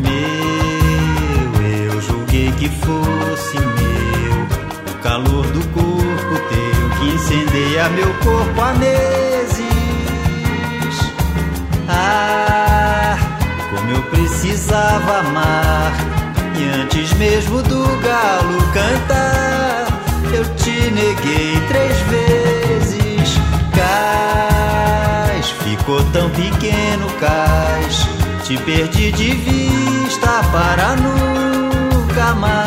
Speaker 19: Meu, eu julguei que fosse meu o calor do corpo teu que incendeia meu corpo há meses. Ah, como eu precisava amar. E antes mesmo do galo cantar, eu te neguei três vezes. Ficou tão pequeno, cais. Te perdi de vista para nunca mais.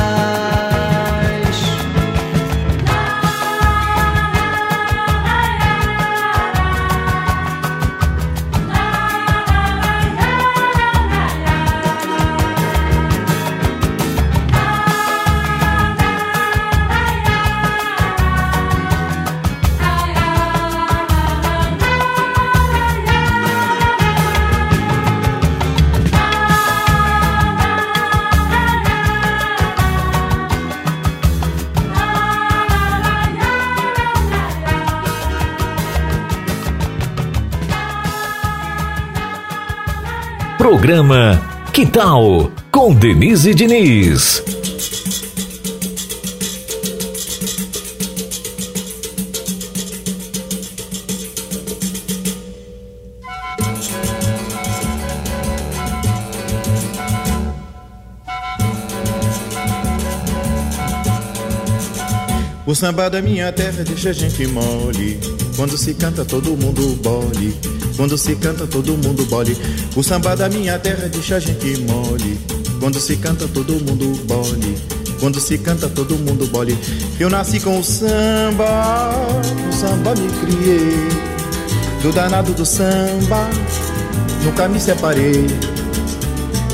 Speaker 4: Programa Que Tal com Denise Diniz.
Speaker 20: O samba da minha terra deixa a gente mole. Quando se canta, todo mundo bole. Quando se canta, todo mundo bole. O samba da minha terra deixa a gente mole. Quando se canta, todo mundo bole. Quando se canta, todo mundo bole. Eu nasci com o samba, o samba me criei. Do danado do samba, nunca me separei.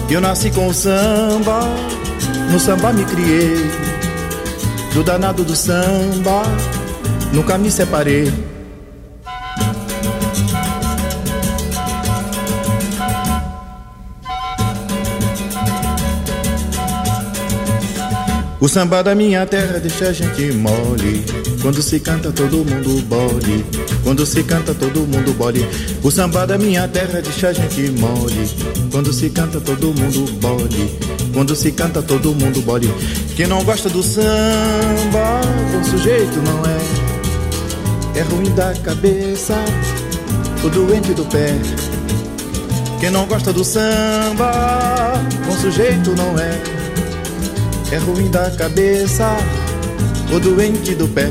Speaker 20: Eu nasci com o samba, no samba me criei. Do danado do samba, nunca me separei. O
Speaker 21: samba da minha terra deixa a gente mole. Quando se canta todo mundo bole. Quando se canta todo mundo bole. O samba da minha terra deixa a gente mole. Quando se canta todo mundo bole. Quando se canta todo mundo bole. Quem não gosta do samba, bom sujeito não é. É ruim da cabeça, o doente do pé. Quem não gosta do samba, bom sujeito não é. É ruim da cabeça, o doente do pé.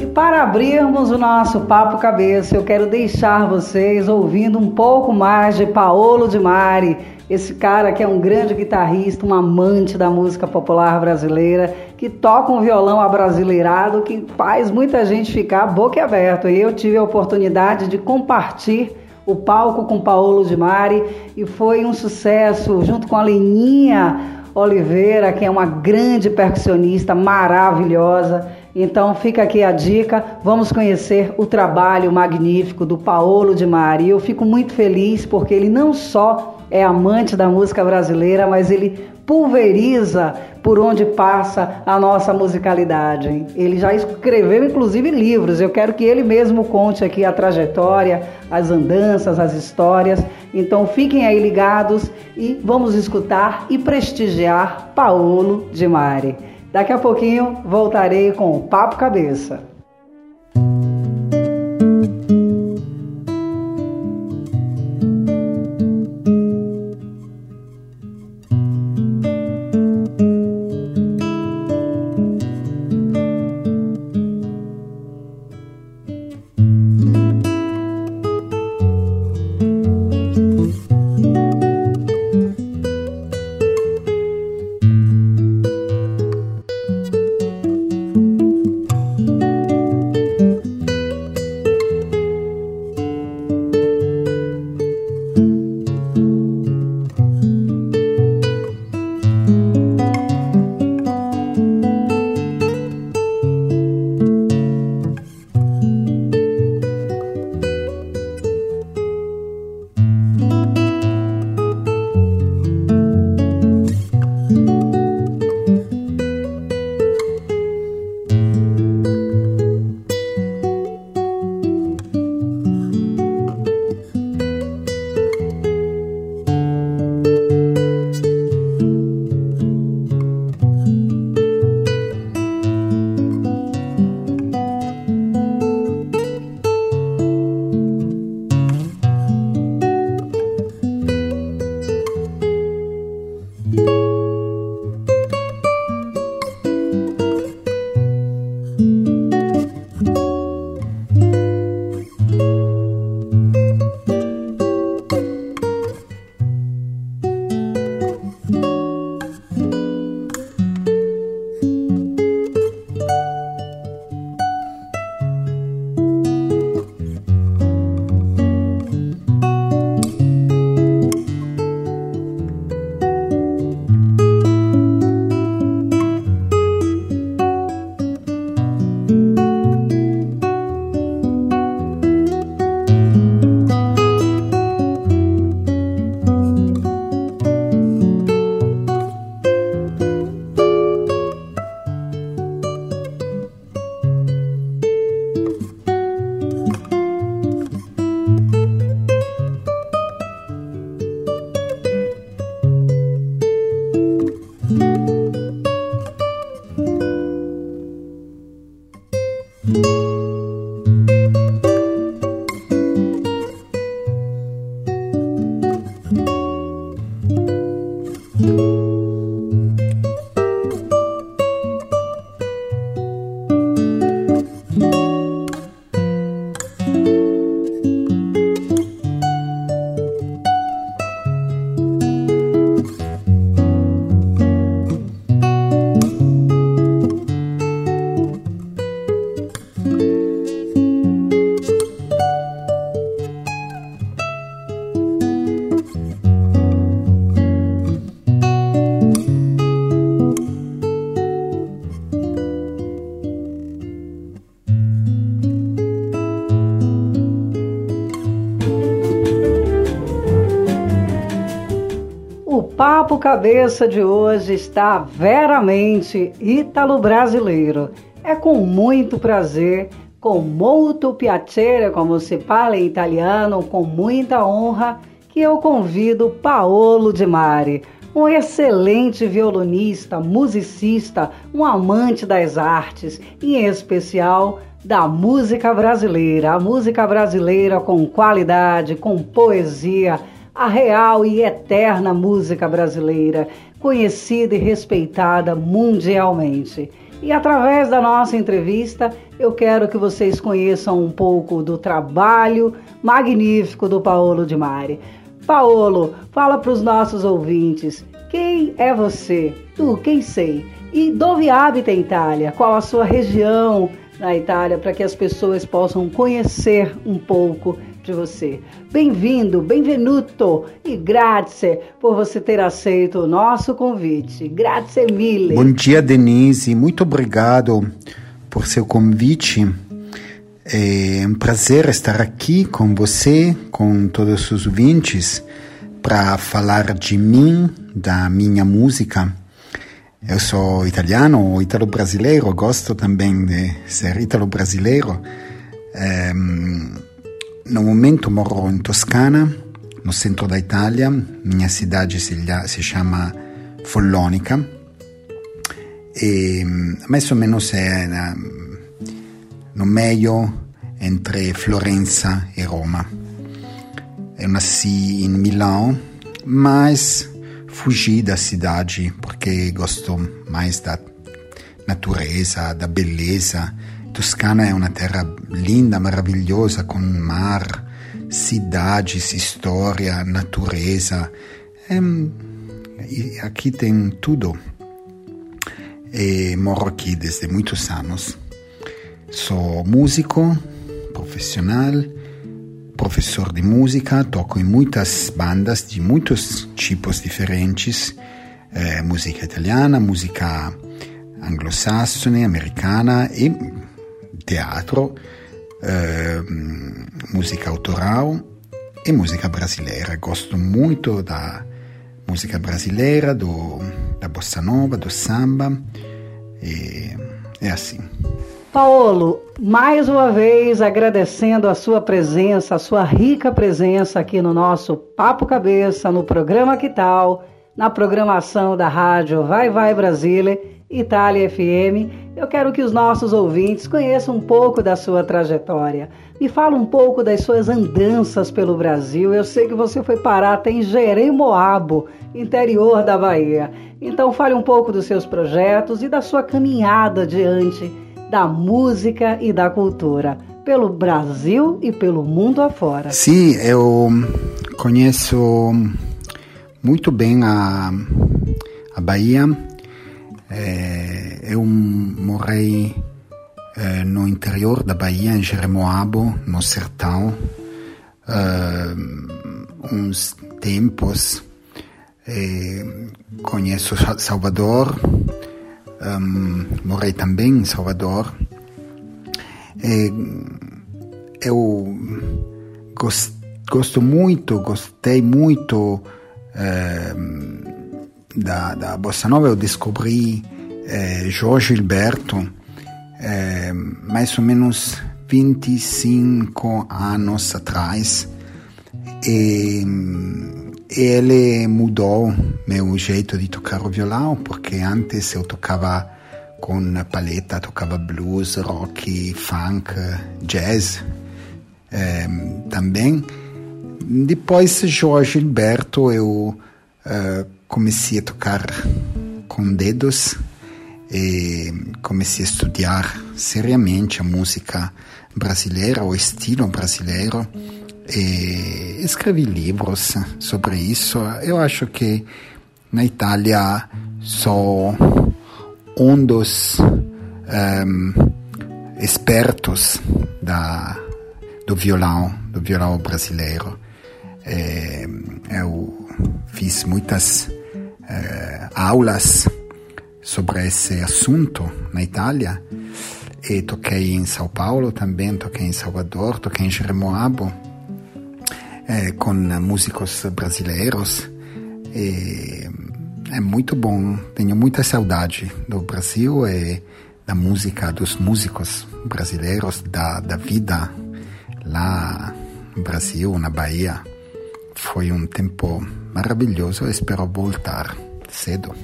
Speaker 2: E para abrirmos o nosso papo cabeça, eu quero deixar vocês ouvindo um pouco mais de Paolo Di Mari, esse cara que é um grande guitarrista, um amante da música popular brasileira, que toca um violão abrasileirado que faz muita gente ficar boca aberta. E eu tive a oportunidade de compartilhar o palco com Paolo Di Mari e foi um sucesso junto com a Leninha Oliveira, que é uma grande percussionista maravilhosa. Então fica aqui a dica, vamos conhecer o trabalho magnífico do Paolo Di Mari. Eu fico muito feliz porque ele não só é amante da música brasileira, mas ele pulveriza por onde passa a nossa musicalidade. Ele já escreveu inclusive livros. Eu quero que ele mesmo conte aqui a trajetória, as andanças, as histórias. Então fiquem aí ligados e vamos escutar e prestigiar Paolo de Mari. Daqui a pouquinho voltarei com o Papo Cabeça. Cabeça de hoje está veramente ítalo-brasileiro. É com muito prazer, com molto piacere, como se fala em italiano, com muita honra, que eu convido Paolo Di Mari, um excelente violonista, musicista, um amante das artes, em especial da música brasileira. A música brasileira com qualidade, com poesia, a real e eterna música brasileira, conhecida e respeitada mundialmente. E através da nossa entrevista, eu quero que vocês conheçam um pouco do trabalho magnífico do Paolo Di Mari. Paolo, fala para os nossos ouvintes, quem é você? Tu, quem sei? E dove abita em Itália? Qual a sua região na Itália para que as pessoas possam conhecer um pouco de você. Bem-vindo, benvenuto e grazie por você ter aceito o nosso convite. Grazie mille.
Speaker 11: Bom dia, Denise. Muito obrigado por seu convite. É um prazer estar aqui com você, com todos os ouvintes, para falar de mim, da minha música. Eu sou italiano, italo-brasileiro, gosto também de ser italo-brasileiro. É, no momento moro in Toscana, no centro da Itália. Minha cidade si, si chama Follonica. E mais ou menos é na, no meio entre Florença e Roma. Eu nasci em Milão, mas fugi da cidade porque gosto mais da natureza, da beleza Toscana é uma terra linda, maravilhosa, com mar, cidades, história, natureza. É, aqui tem tudo. E moro aqui desde muitos anos. Sou músico profissional, professor de música, toco em muitas bandas de muitos tipos diferentes, eh, música italiana, música anglosassone, americana e teatro, música autoral e música brasileira. Gosto muito da música brasileira, do, da bossa nova, do samba. E é assim.
Speaker 2: Paulo, mais uma vez agradecendo a sua presença, a sua rica presença aqui no nosso Papo Cabeça, no programa Que Tal, na programação da rádio Vai Vai Brasília, Itália FM eu quero que os nossos ouvintes conheçam um pouco da sua trajetória. Me fala um pouco das suas andanças pelo Brasil. Eu sei que você foi parar até em Jeremoabo, interior da Bahia. Então fale um pouco dos seus projetos e da sua caminhada diante da música e da cultura pelo Brasil e pelo mundo afora.
Speaker 11: Sim, eu conheço muito bem a, a Bahia é, eu morei é, no interior da Bahia, em Jeremoabo, no sertão, é, uns tempos. conheço Salvador, morei também em Salvador. eu gost, gosto muito, gostei muito da, da Bossa Nova eu descobri eh, Jorge Gilberto eh, mais ou menos 25 anos atrás e ele mudou meu jeito de tocar o violão porque antes eu tocava com paleta, tocava blues, rock, funk, jazz eh, também. Depois Jorge Gilberto eu uh, comecei a tocar com dedos e comecei a estudar seriamente a música brasileira, o estilo brasileiro e escrevi livros sobre isso. Eu acho que na Itália sou um dos um, espertos da, do violão, do violão brasileiro. É, eu fiz muitas eh, aulas sobre esse assunto na Itália e toquei em São Paulo também, toquei em Salvador, toquei em Jeremoabo eh, com músicos brasileiros É, é muito bom. Tenho muita saudade do Brasil e da música, dos músicos brasileiros, da, da vida lá no Brasil, na Bahia. Foi um tempo maravilhoso. Espero voltar cedo.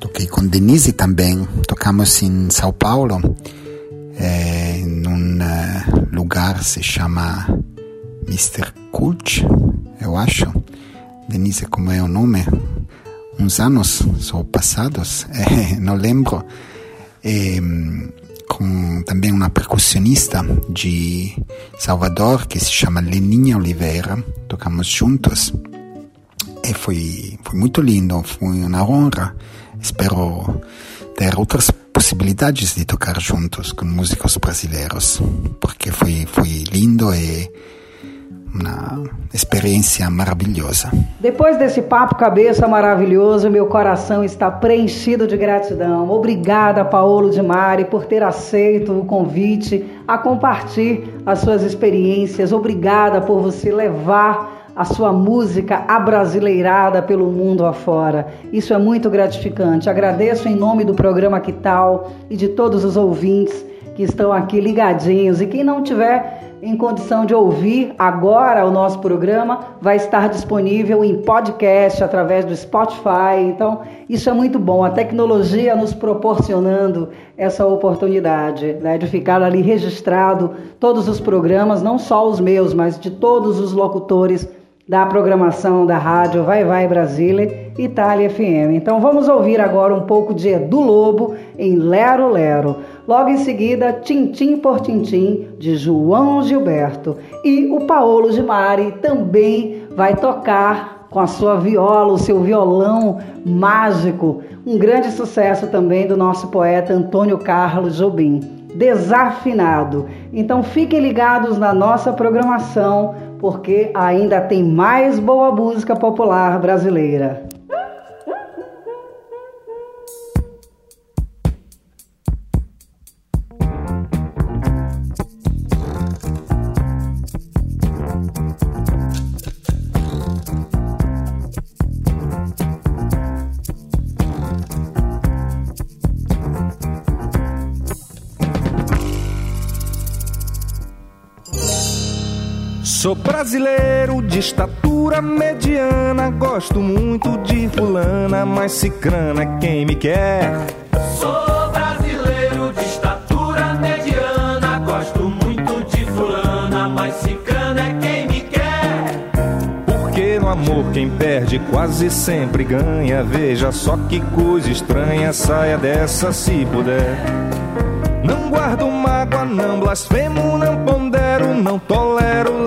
Speaker 11: Toquei com Denise também. Tocamos em São Paulo, é, num uh, lugar se chama Mr. Cult, eu acho. Denise, como é o nome? Uns anos são passados, é, não lembro. É, com também uma percussionista de Salvador que se chama Leninha Oliveira. Tocamos juntos e foi, foi muito lindo, foi uma honra. Espero ter outras possibilidades de tocar juntos com músicos brasileiros, porque foi, foi lindo e uma experiência maravilhosa.
Speaker 2: Depois desse papo cabeça maravilhoso, meu coração está preenchido de gratidão. Obrigada, Paulo de Mari, por ter aceito o convite a compartilhar as suas experiências. Obrigada por você levar a sua música abrasileirada pelo mundo afora. Isso é muito gratificante. Agradeço em nome do programa Que Tal e de todos os ouvintes que estão aqui ligadinhos. E quem não tiver em condição de ouvir agora o nosso programa, vai estar disponível em podcast através do Spotify. Então, isso é muito bom. A tecnologia nos proporcionando essa oportunidade né, de ficar ali registrado todos os programas, não só os meus, mas de todos os locutores da programação da rádio Vai Vai Brasília, Itália FM. Então vamos ouvir agora um pouco de Edu Lobo em Lero Lero. Logo em seguida, Tintim por Tintim, de João Gilberto. E o Paolo de Mari também vai tocar com a sua viola, o seu violão mágico. Um grande sucesso também do nosso poeta Antônio Carlos Jobim. Desafinado. Então fiquem ligados na nossa programação, porque ainda tem mais boa música popular brasileira.
Speaker 22: Sou brasileiro de estatura mediana, gosto muito de fulana, mas cicrana é quem me quer.
Speaker 15: Sou brasileiro de estatura mediana, gosto muito de fulana, mas cicana é quem me quer.
Speaker 22: Porque no amor quem perde quase sempre ganha. Veja só que coisa estranha, saia dessa se puder. Não guardo mágoa, não blasfemo, não pondero, não tolero,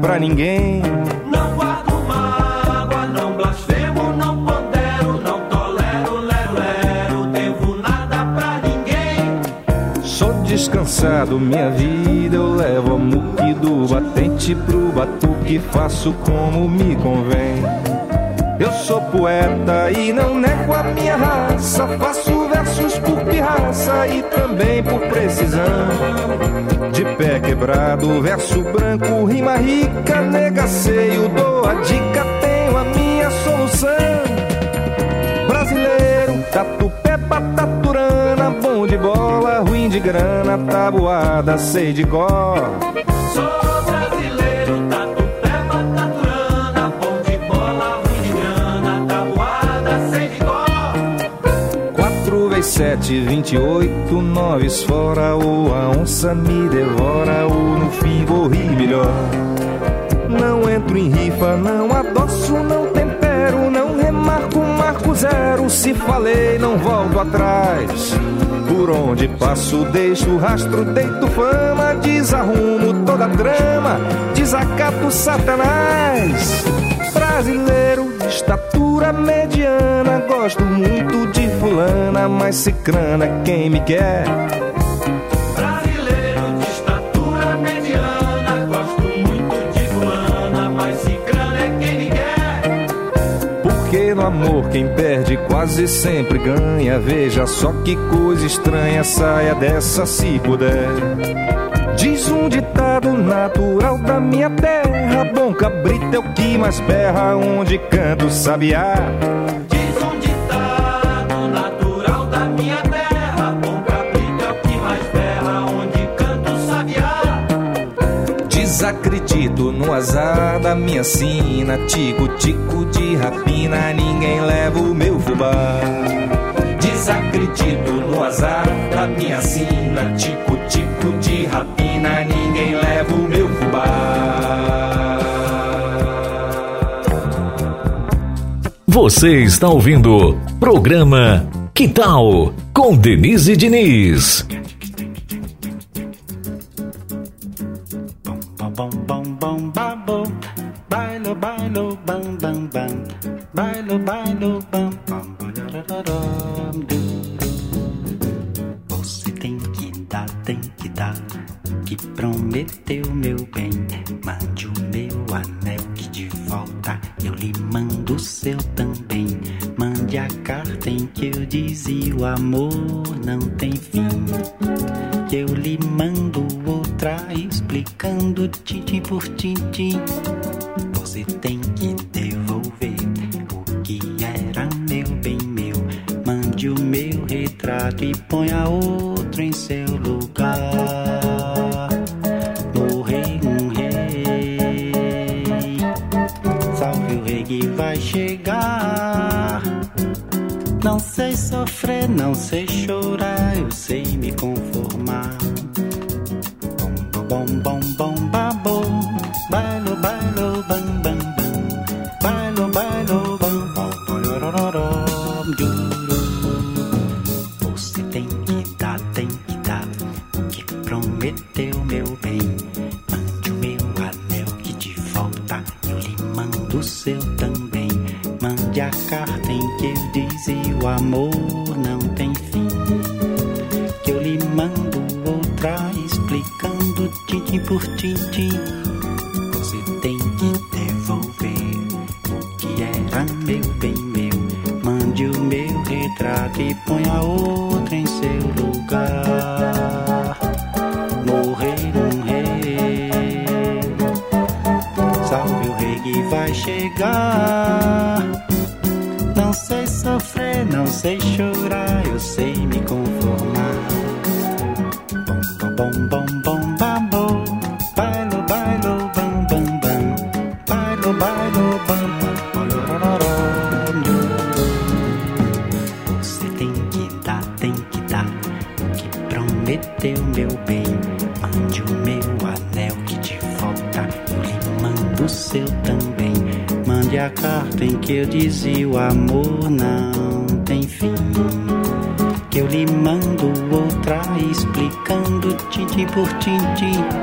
Speaker 22: pra ninguém.
Speaker 15: Não guardo mágoa, não blasfemo, não pondero, não tolero, lero, lero, devo nada pra ninguém.
Speaker 22: Sou descansado, minha vida eu levo a muque do batente pro batuque, faço como me convém. Eu sou poeta e não nego a minha raça. Faço por pirraça e também por precisão. De pé quebrado, verso branco, rima rica, negaceio, dou a dica, tenho a minha solução. Brasileiro, tatu-pé, pataturana, bom de bola, ruim de grana, tabuada, sei de cor. 4 vezes 7, 28, noves fora, ou a onça me devora, ou no fim vou rir melhor. Não entro em rifa, não adoço, não tempero, não remarco, marco zero. Se falei, não volto atrás. Por onde passo, deixo rastro, deito fama, desarrumo toda trama, desacato Satanás. Brasileiro estatura mediana, gosto muito de fulana, mas cicrana é quem me quer.
Speaker 15: Brasileiro de estatura mediana, gosto muito de fulana, mas cicrana é quem me quer.
Speaker 22: Porque no amor quem perde quase sempre ganha. Veja só que coisa estranha, saia dessa se puder. Diz um ditado natural da minha terra: Bom cabrito é o que mais berra, onde canta o sabiá.
Speaker 15: Diz um ditado natural da minha terra. Bom cabrito é o que mais berra, onde canta o sabiá.
Speaker 22: Desacredito no azar da minha sina. Tico-tico de rapina, ninguém leva o meu fubá. Desacredito no azar da minha sina. Tico-tico de rapina, ninguém leva o meu fubá.
Speaker 1: Você está ouvindo programa Que Tal com Denise Diniz.
Speaker 23: Mande a carta em que eu dizia o amor não tem fim. Que eu lhe mando outra explicando tintim por tintim. Você tem que devolver o que era meu bem meu. Mande o meu retrato e ponha outro sei chorar, eu sei me conformar. Bom, bom, bom, bom, babo. Bailo, bailo, bam, bam, bam. Bailo, bailo, bam, bam. Você tem que dar, tem que dar o que prometeu, meu bem. Mande o meu anel que de volta eu lhe mando o seu também. Mande a carta em que eu dizia o amor não tintim por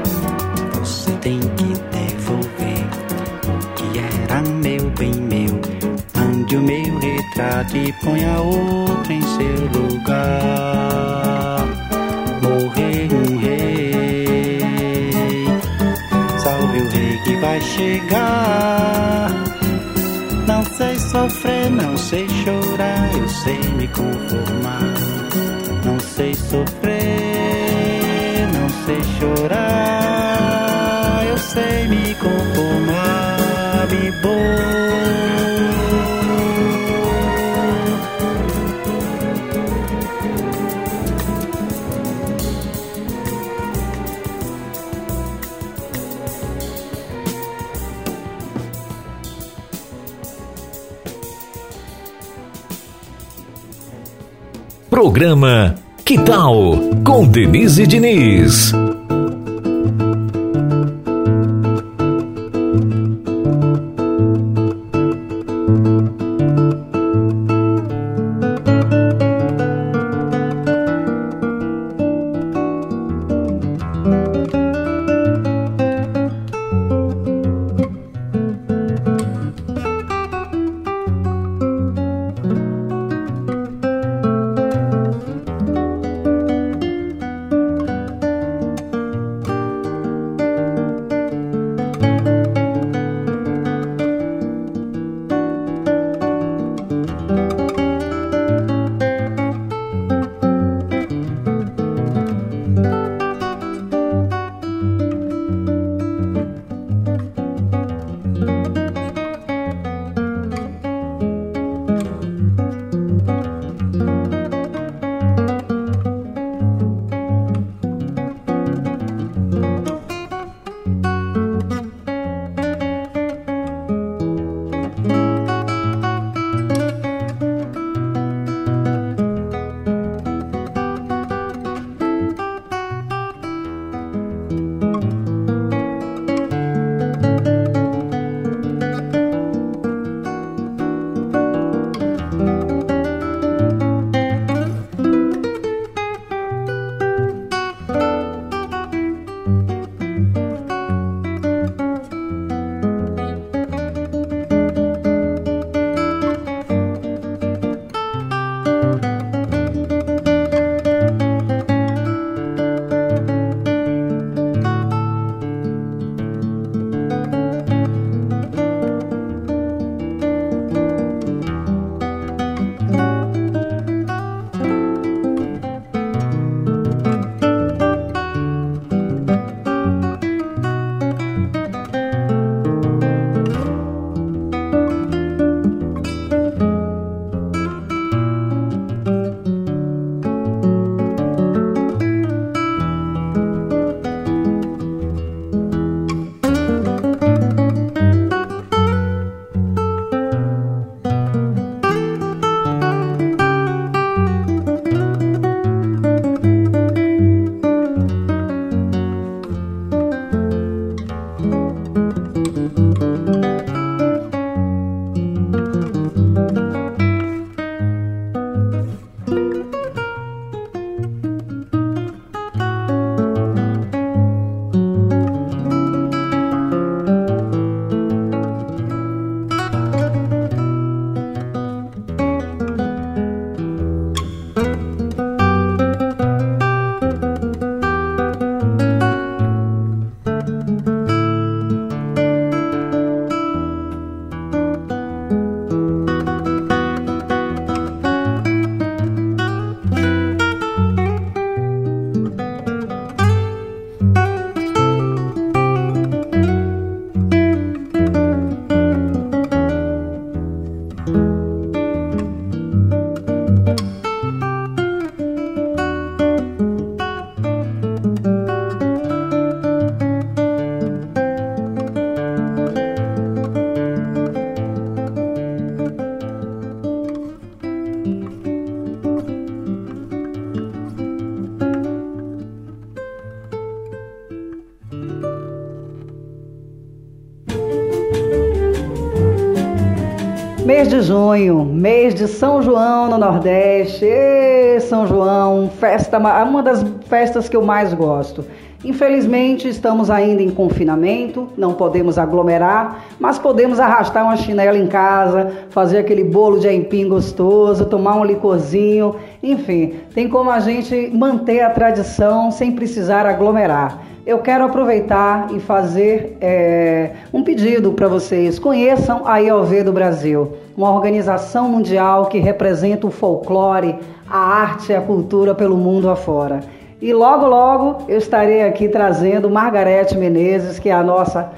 Speaker 1: Programa Que Tal com Denise Diniz.
Speaker 2: Junho, mês de São João no Nordeste. Ê, São João, festa, uma das festas que eu mais gosto. Infelizmente, estamos ainda em confinamento, não podemos aglomerar, mas podemos arrastar uma chinela em casa, fazer aquele bolo de aipim gostoso, tomar um licorzinho, enfim, tem como a gente manter a tradição sem precisar aglomerar eu quero aproveitar e fazer é, um pedido para vocês. Conheçam a IOV do Brasil, uma organização mundial que representa o folclore, a arte e a cultura pelo mundo afora. E logo, logo eu estarei aqui trazendo Margarete Menezes, que é a nossa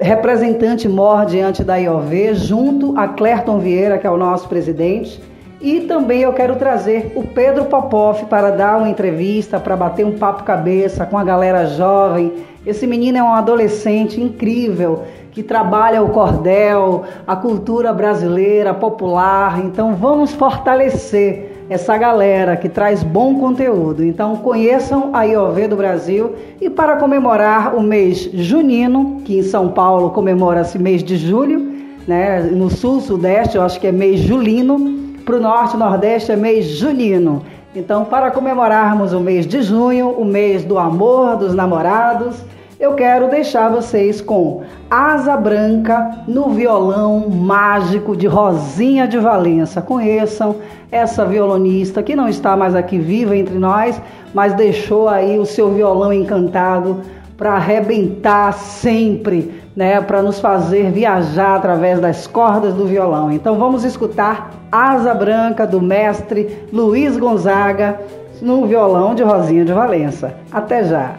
Speaker 2: representante mor diante da IOV, junto a Clerton Vieira, que é o nosso presidente e também eu quero trazer o Pedro Popoff para dar uma entrevista, para bater um papo cabeça com a galera jovem. Esse menino é um adolescente incrível que trabalha o cordel, a cultura brasileira popular. Então vamos fortalecer essa galera que traz bom conteúdo. Então conheçam a IOV do Brasil e para comemorar o mês junino, que em São Paulo comemora-se mês de julho, né? No sul, sudeste, eu acho que é mês julino. Para o norte e nordeste é mês junino. Então, para comemorarmos o mês de junho, o mês do amor dos namorados, eu quero deixar vocês com Asa Branca no violão mágico de Rosinha de Valença. Conheçam essa violonista que não está mais aqui viva entre nós, mas deixou aí o seu violão encantado para arrebentar sempre, né, para nos fazer viajar através das cordas do violão. Então vamos escutar Asa Branca do mestre Luiz Gonzaga no violão de Rosinha de Valença. Até já.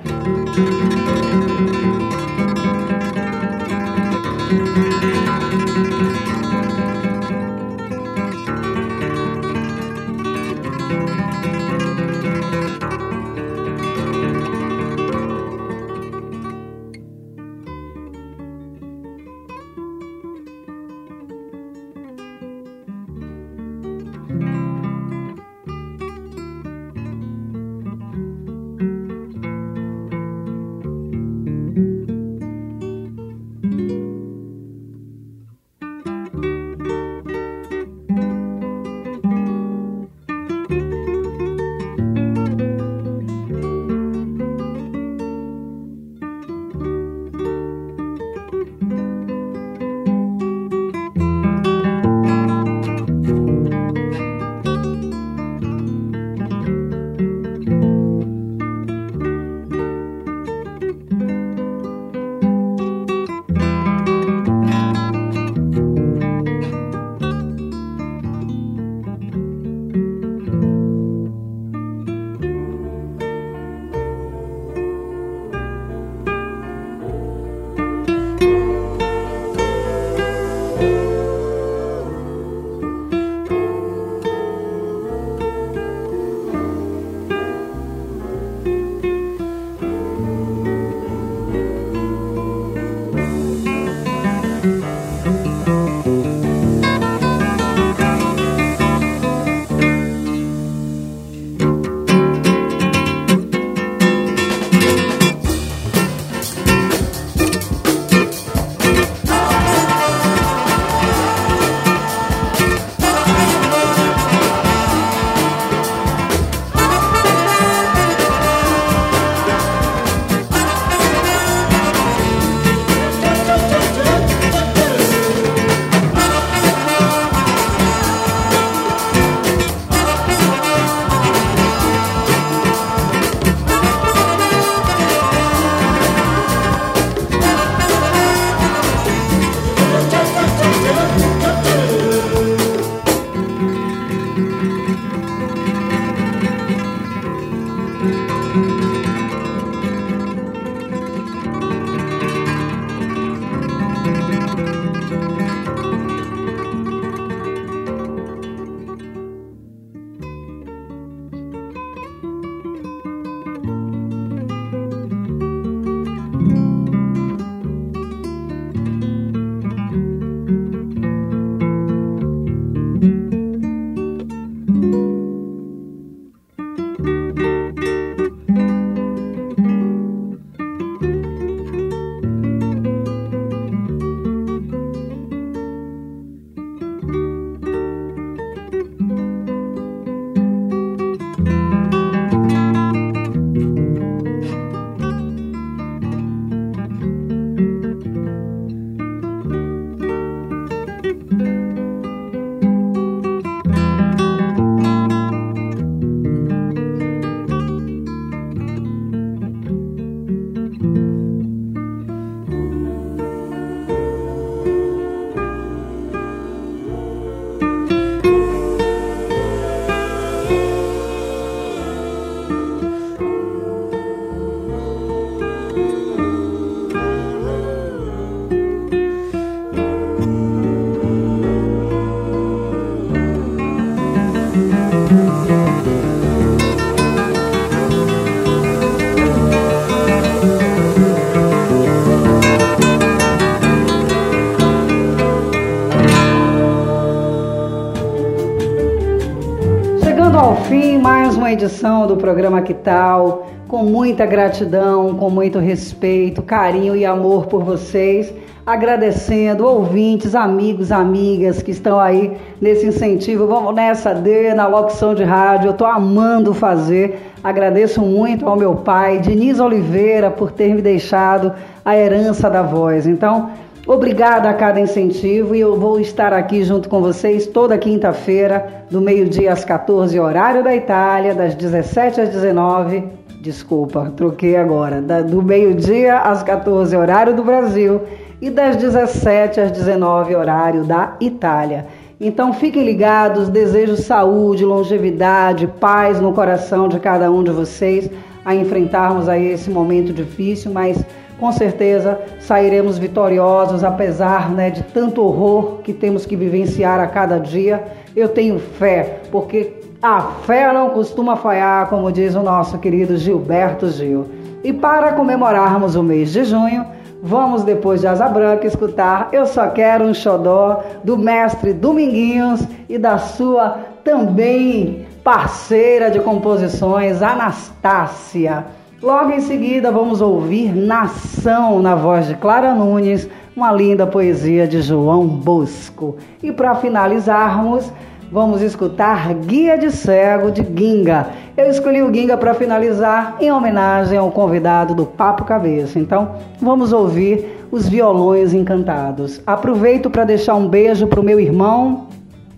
Speaker 2: Edição do programa Que Tal, com muita gratidão, com muito respeito, carinho e amor por vocês, agradecendo ouvintes, amigos, amigas que estão aí nesse incentivo. Vamos nessa D, na locução de rádio, eu estou amando fazer. Agradeço muito ao meu pai, Diniz Oliveira, por ter me deixado a herança da voz. Então, Obrigada a cada incentivo e eu vou estar aqui junto com vocês toda quinta-feira, do meio-dia às 14, horário da Itália, das 17 às 19. Desculpa, troquei agora. Da, do meio-dia às 14, horário do Brasil, e das 17 às 19, horário da Itália. Então fiquem ligados, desejo saúde, longevidade, paz no coração de cada um de vocês a enfrentarmos aí esse momento difícil, mas com certeza sairemos vitoriosos, apesar né, de tanto horror que temos que vivenciar a cada dia. Eu tenho fé, porque a fé não costuma falhar, como diz o nosso querido Gilberto Gil. E para comemorarmos o mês de junho, vamos depois de Asa Branca escutar Eu Só Quero um Xodó do mestre Dominguinhos e da sua também parceira de composições, Anastácia. Logo em seguida, vamos ouvir Nação na voz de Clara Nunes, uma linda poesia de João Bosco. E para finalizarmos, vamos escutar Guia de Cego de Ginga. Eu escolhi o Ginga para finalizar em homenagem ao convidado do Papo Cabeça. Então, vamos ouvir os violões encantados. Aproveito para deixar um beijo para o meu irmão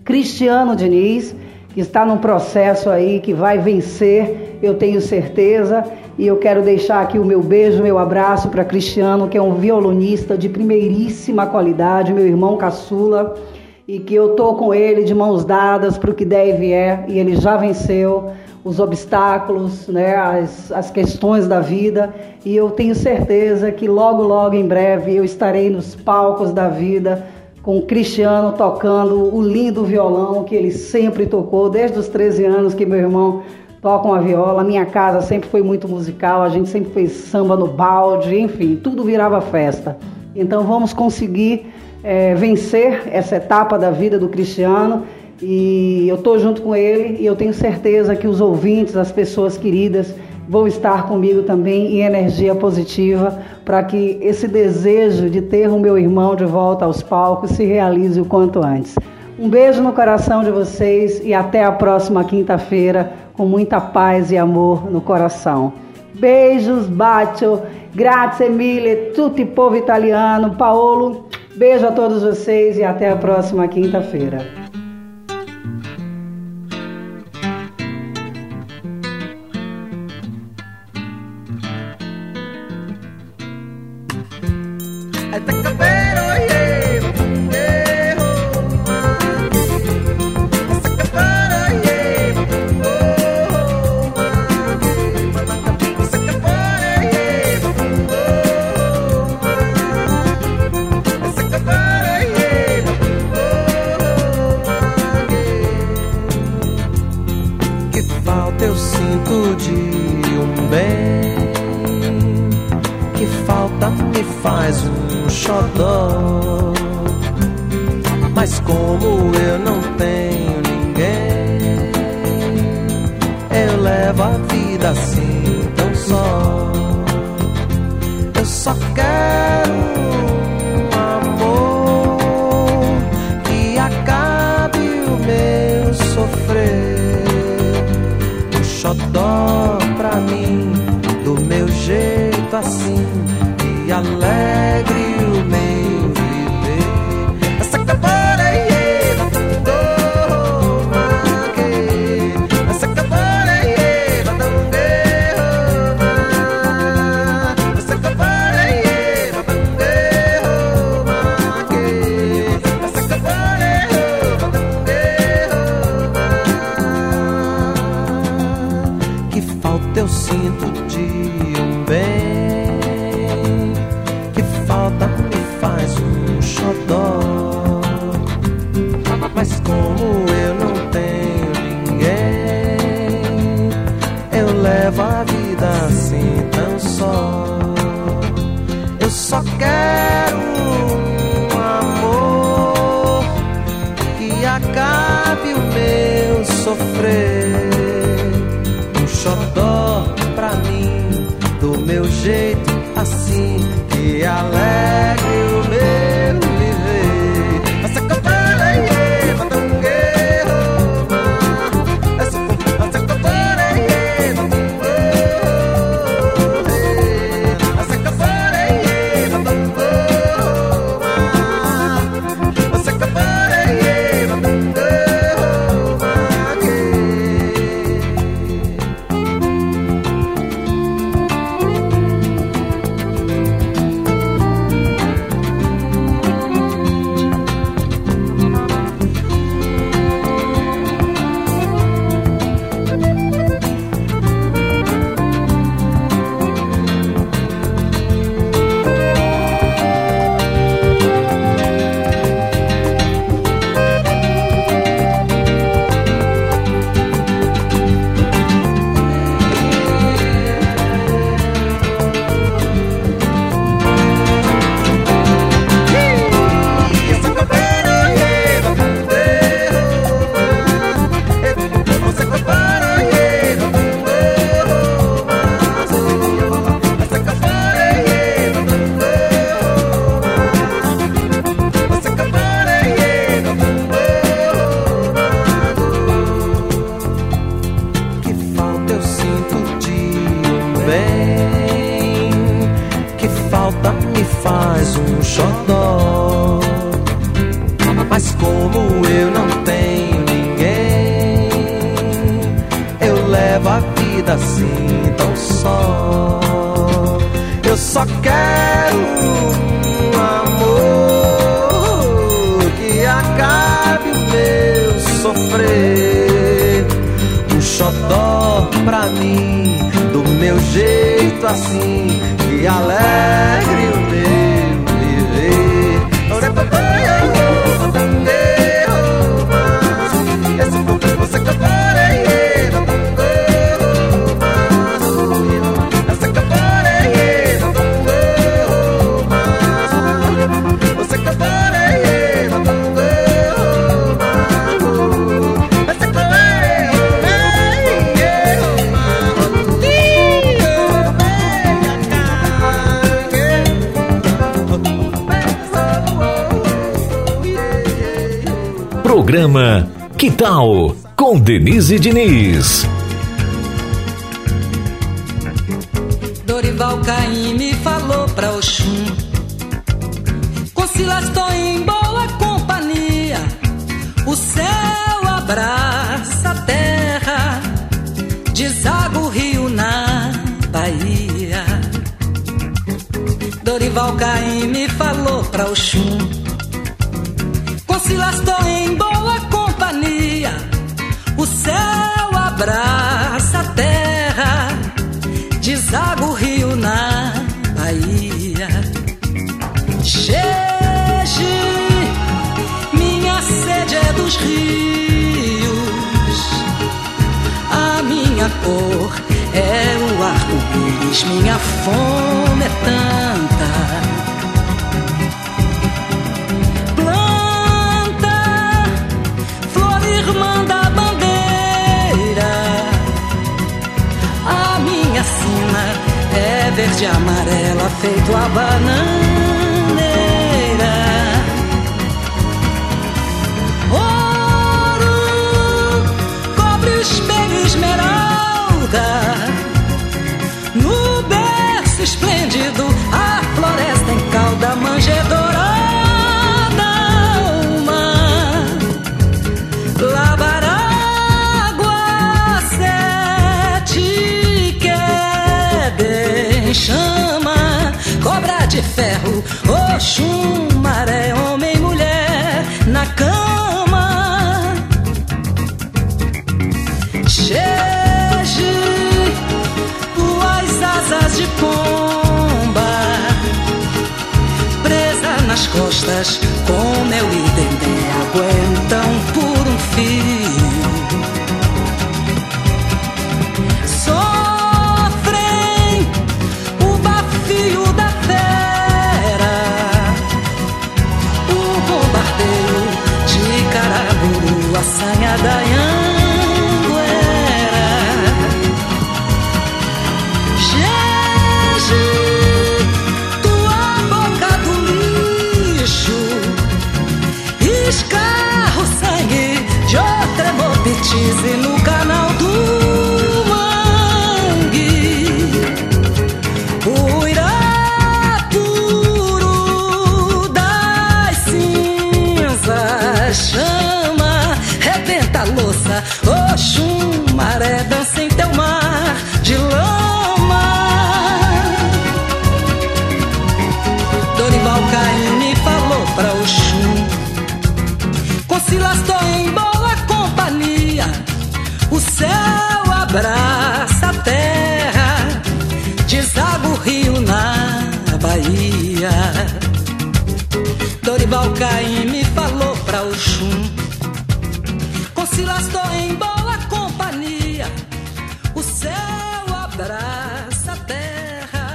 Speaker 2: Cristiano Diniz, que está num processo aí que vai vencer, eu tenho certeza. E eu quero deixar aqui o meu beijo, meu abraço para Cristiano, que é um violonista de primeiríssima qualidade, meu irmão caçula, e que eu tô com ele de mãos dadas para o que der e vier, e ele já venceu os obstáculos, né, as, as questões da vida, e eu tenho certeza que logo, logo em breve eu estarei nos palcos da vida com o Cristiano tocando o lindo violão que ele sempre tocou desde os 13 anos que meu irmão tocam a viola. Minha casa sempre foi muito musical, a gente sempre fez samba no balde, enfim, tudo virava festa. Então vamos conseguir é, vencer essa etapa da vida do Cristiano e eu estou junto com ele e eu tenho certeza que os ouvintes, as pessoas queridas, vão estar comigo também em energia positiva para que esse desejo de ter o meu irmão de volta aos palcos se realize o quanto antes. Um beijo no coração de vocês e até a próxima quinta-feira com muita paz e amor no coração. Beijos, bacio, grazie mille, tutti povo italiano, Paolo. Beijo a todos vocês e até a próxima quinta-feira.
Speaker 1: Digital, com Denise Diniz.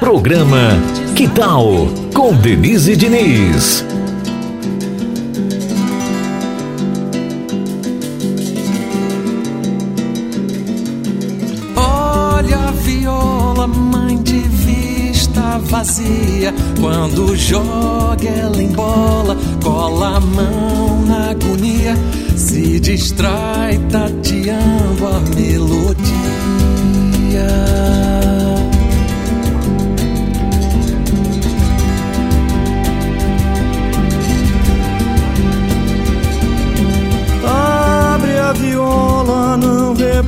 Speaker 1: Programa Que Tal? Com Denise Diniz.
Speaker 24: Olha a viola, mãe de vista vazia. Quando joga ela em bola, cola a mão na agonia. Se distrai tateando a melodia.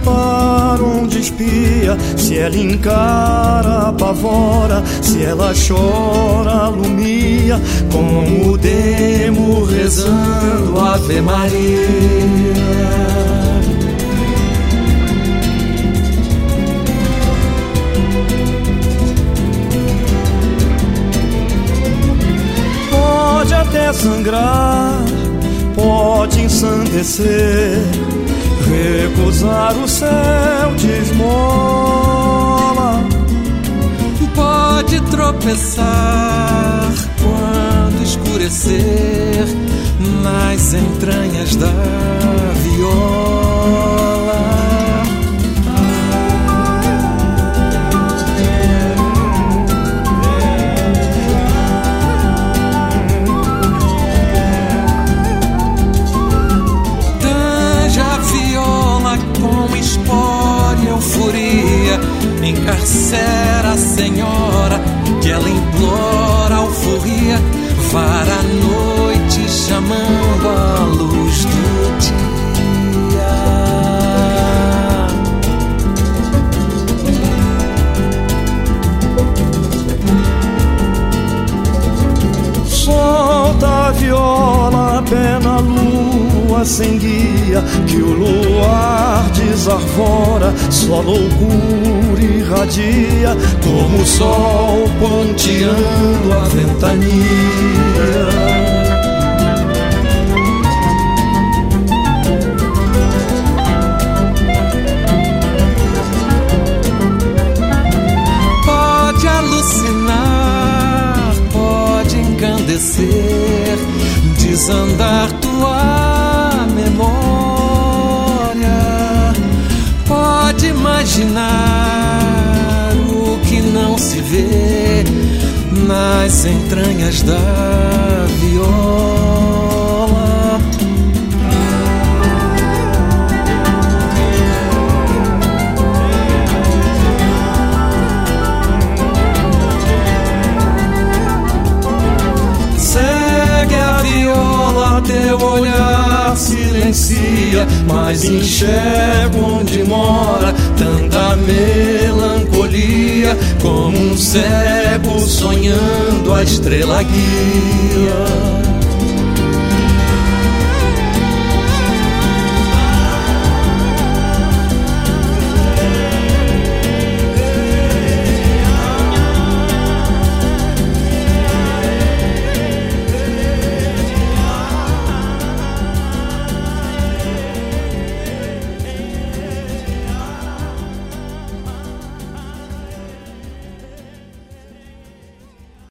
Speaker 5: Prepara onde espia, se ela encara, apavora, se ela chora, alumia, como o demo rezando Ave Maria. Pode até sangrar, pode ensandecer, recusar o céu de esmola.
Speaker 25: Pode tropeçar quando escurecer nas entranhas da viola. Com espora e euforia Encarcera a senhora que ela implora alforria Vara a noite chamando a luz do dia.
Speaker 5: Solta a viola, pé na sem guia, que o luar desarvora, só loucura irradia, como o sol ponteando a ventania.
Speaker 25: Pode alucinar, pode encandecer, desandar tua imaginar o que não se vê nas entranhas da viola.
Speaker 5: Segue a viola, teu olhar silencia, mas enxerga onde mora melancolia, como um cego sonhando a estrela guia.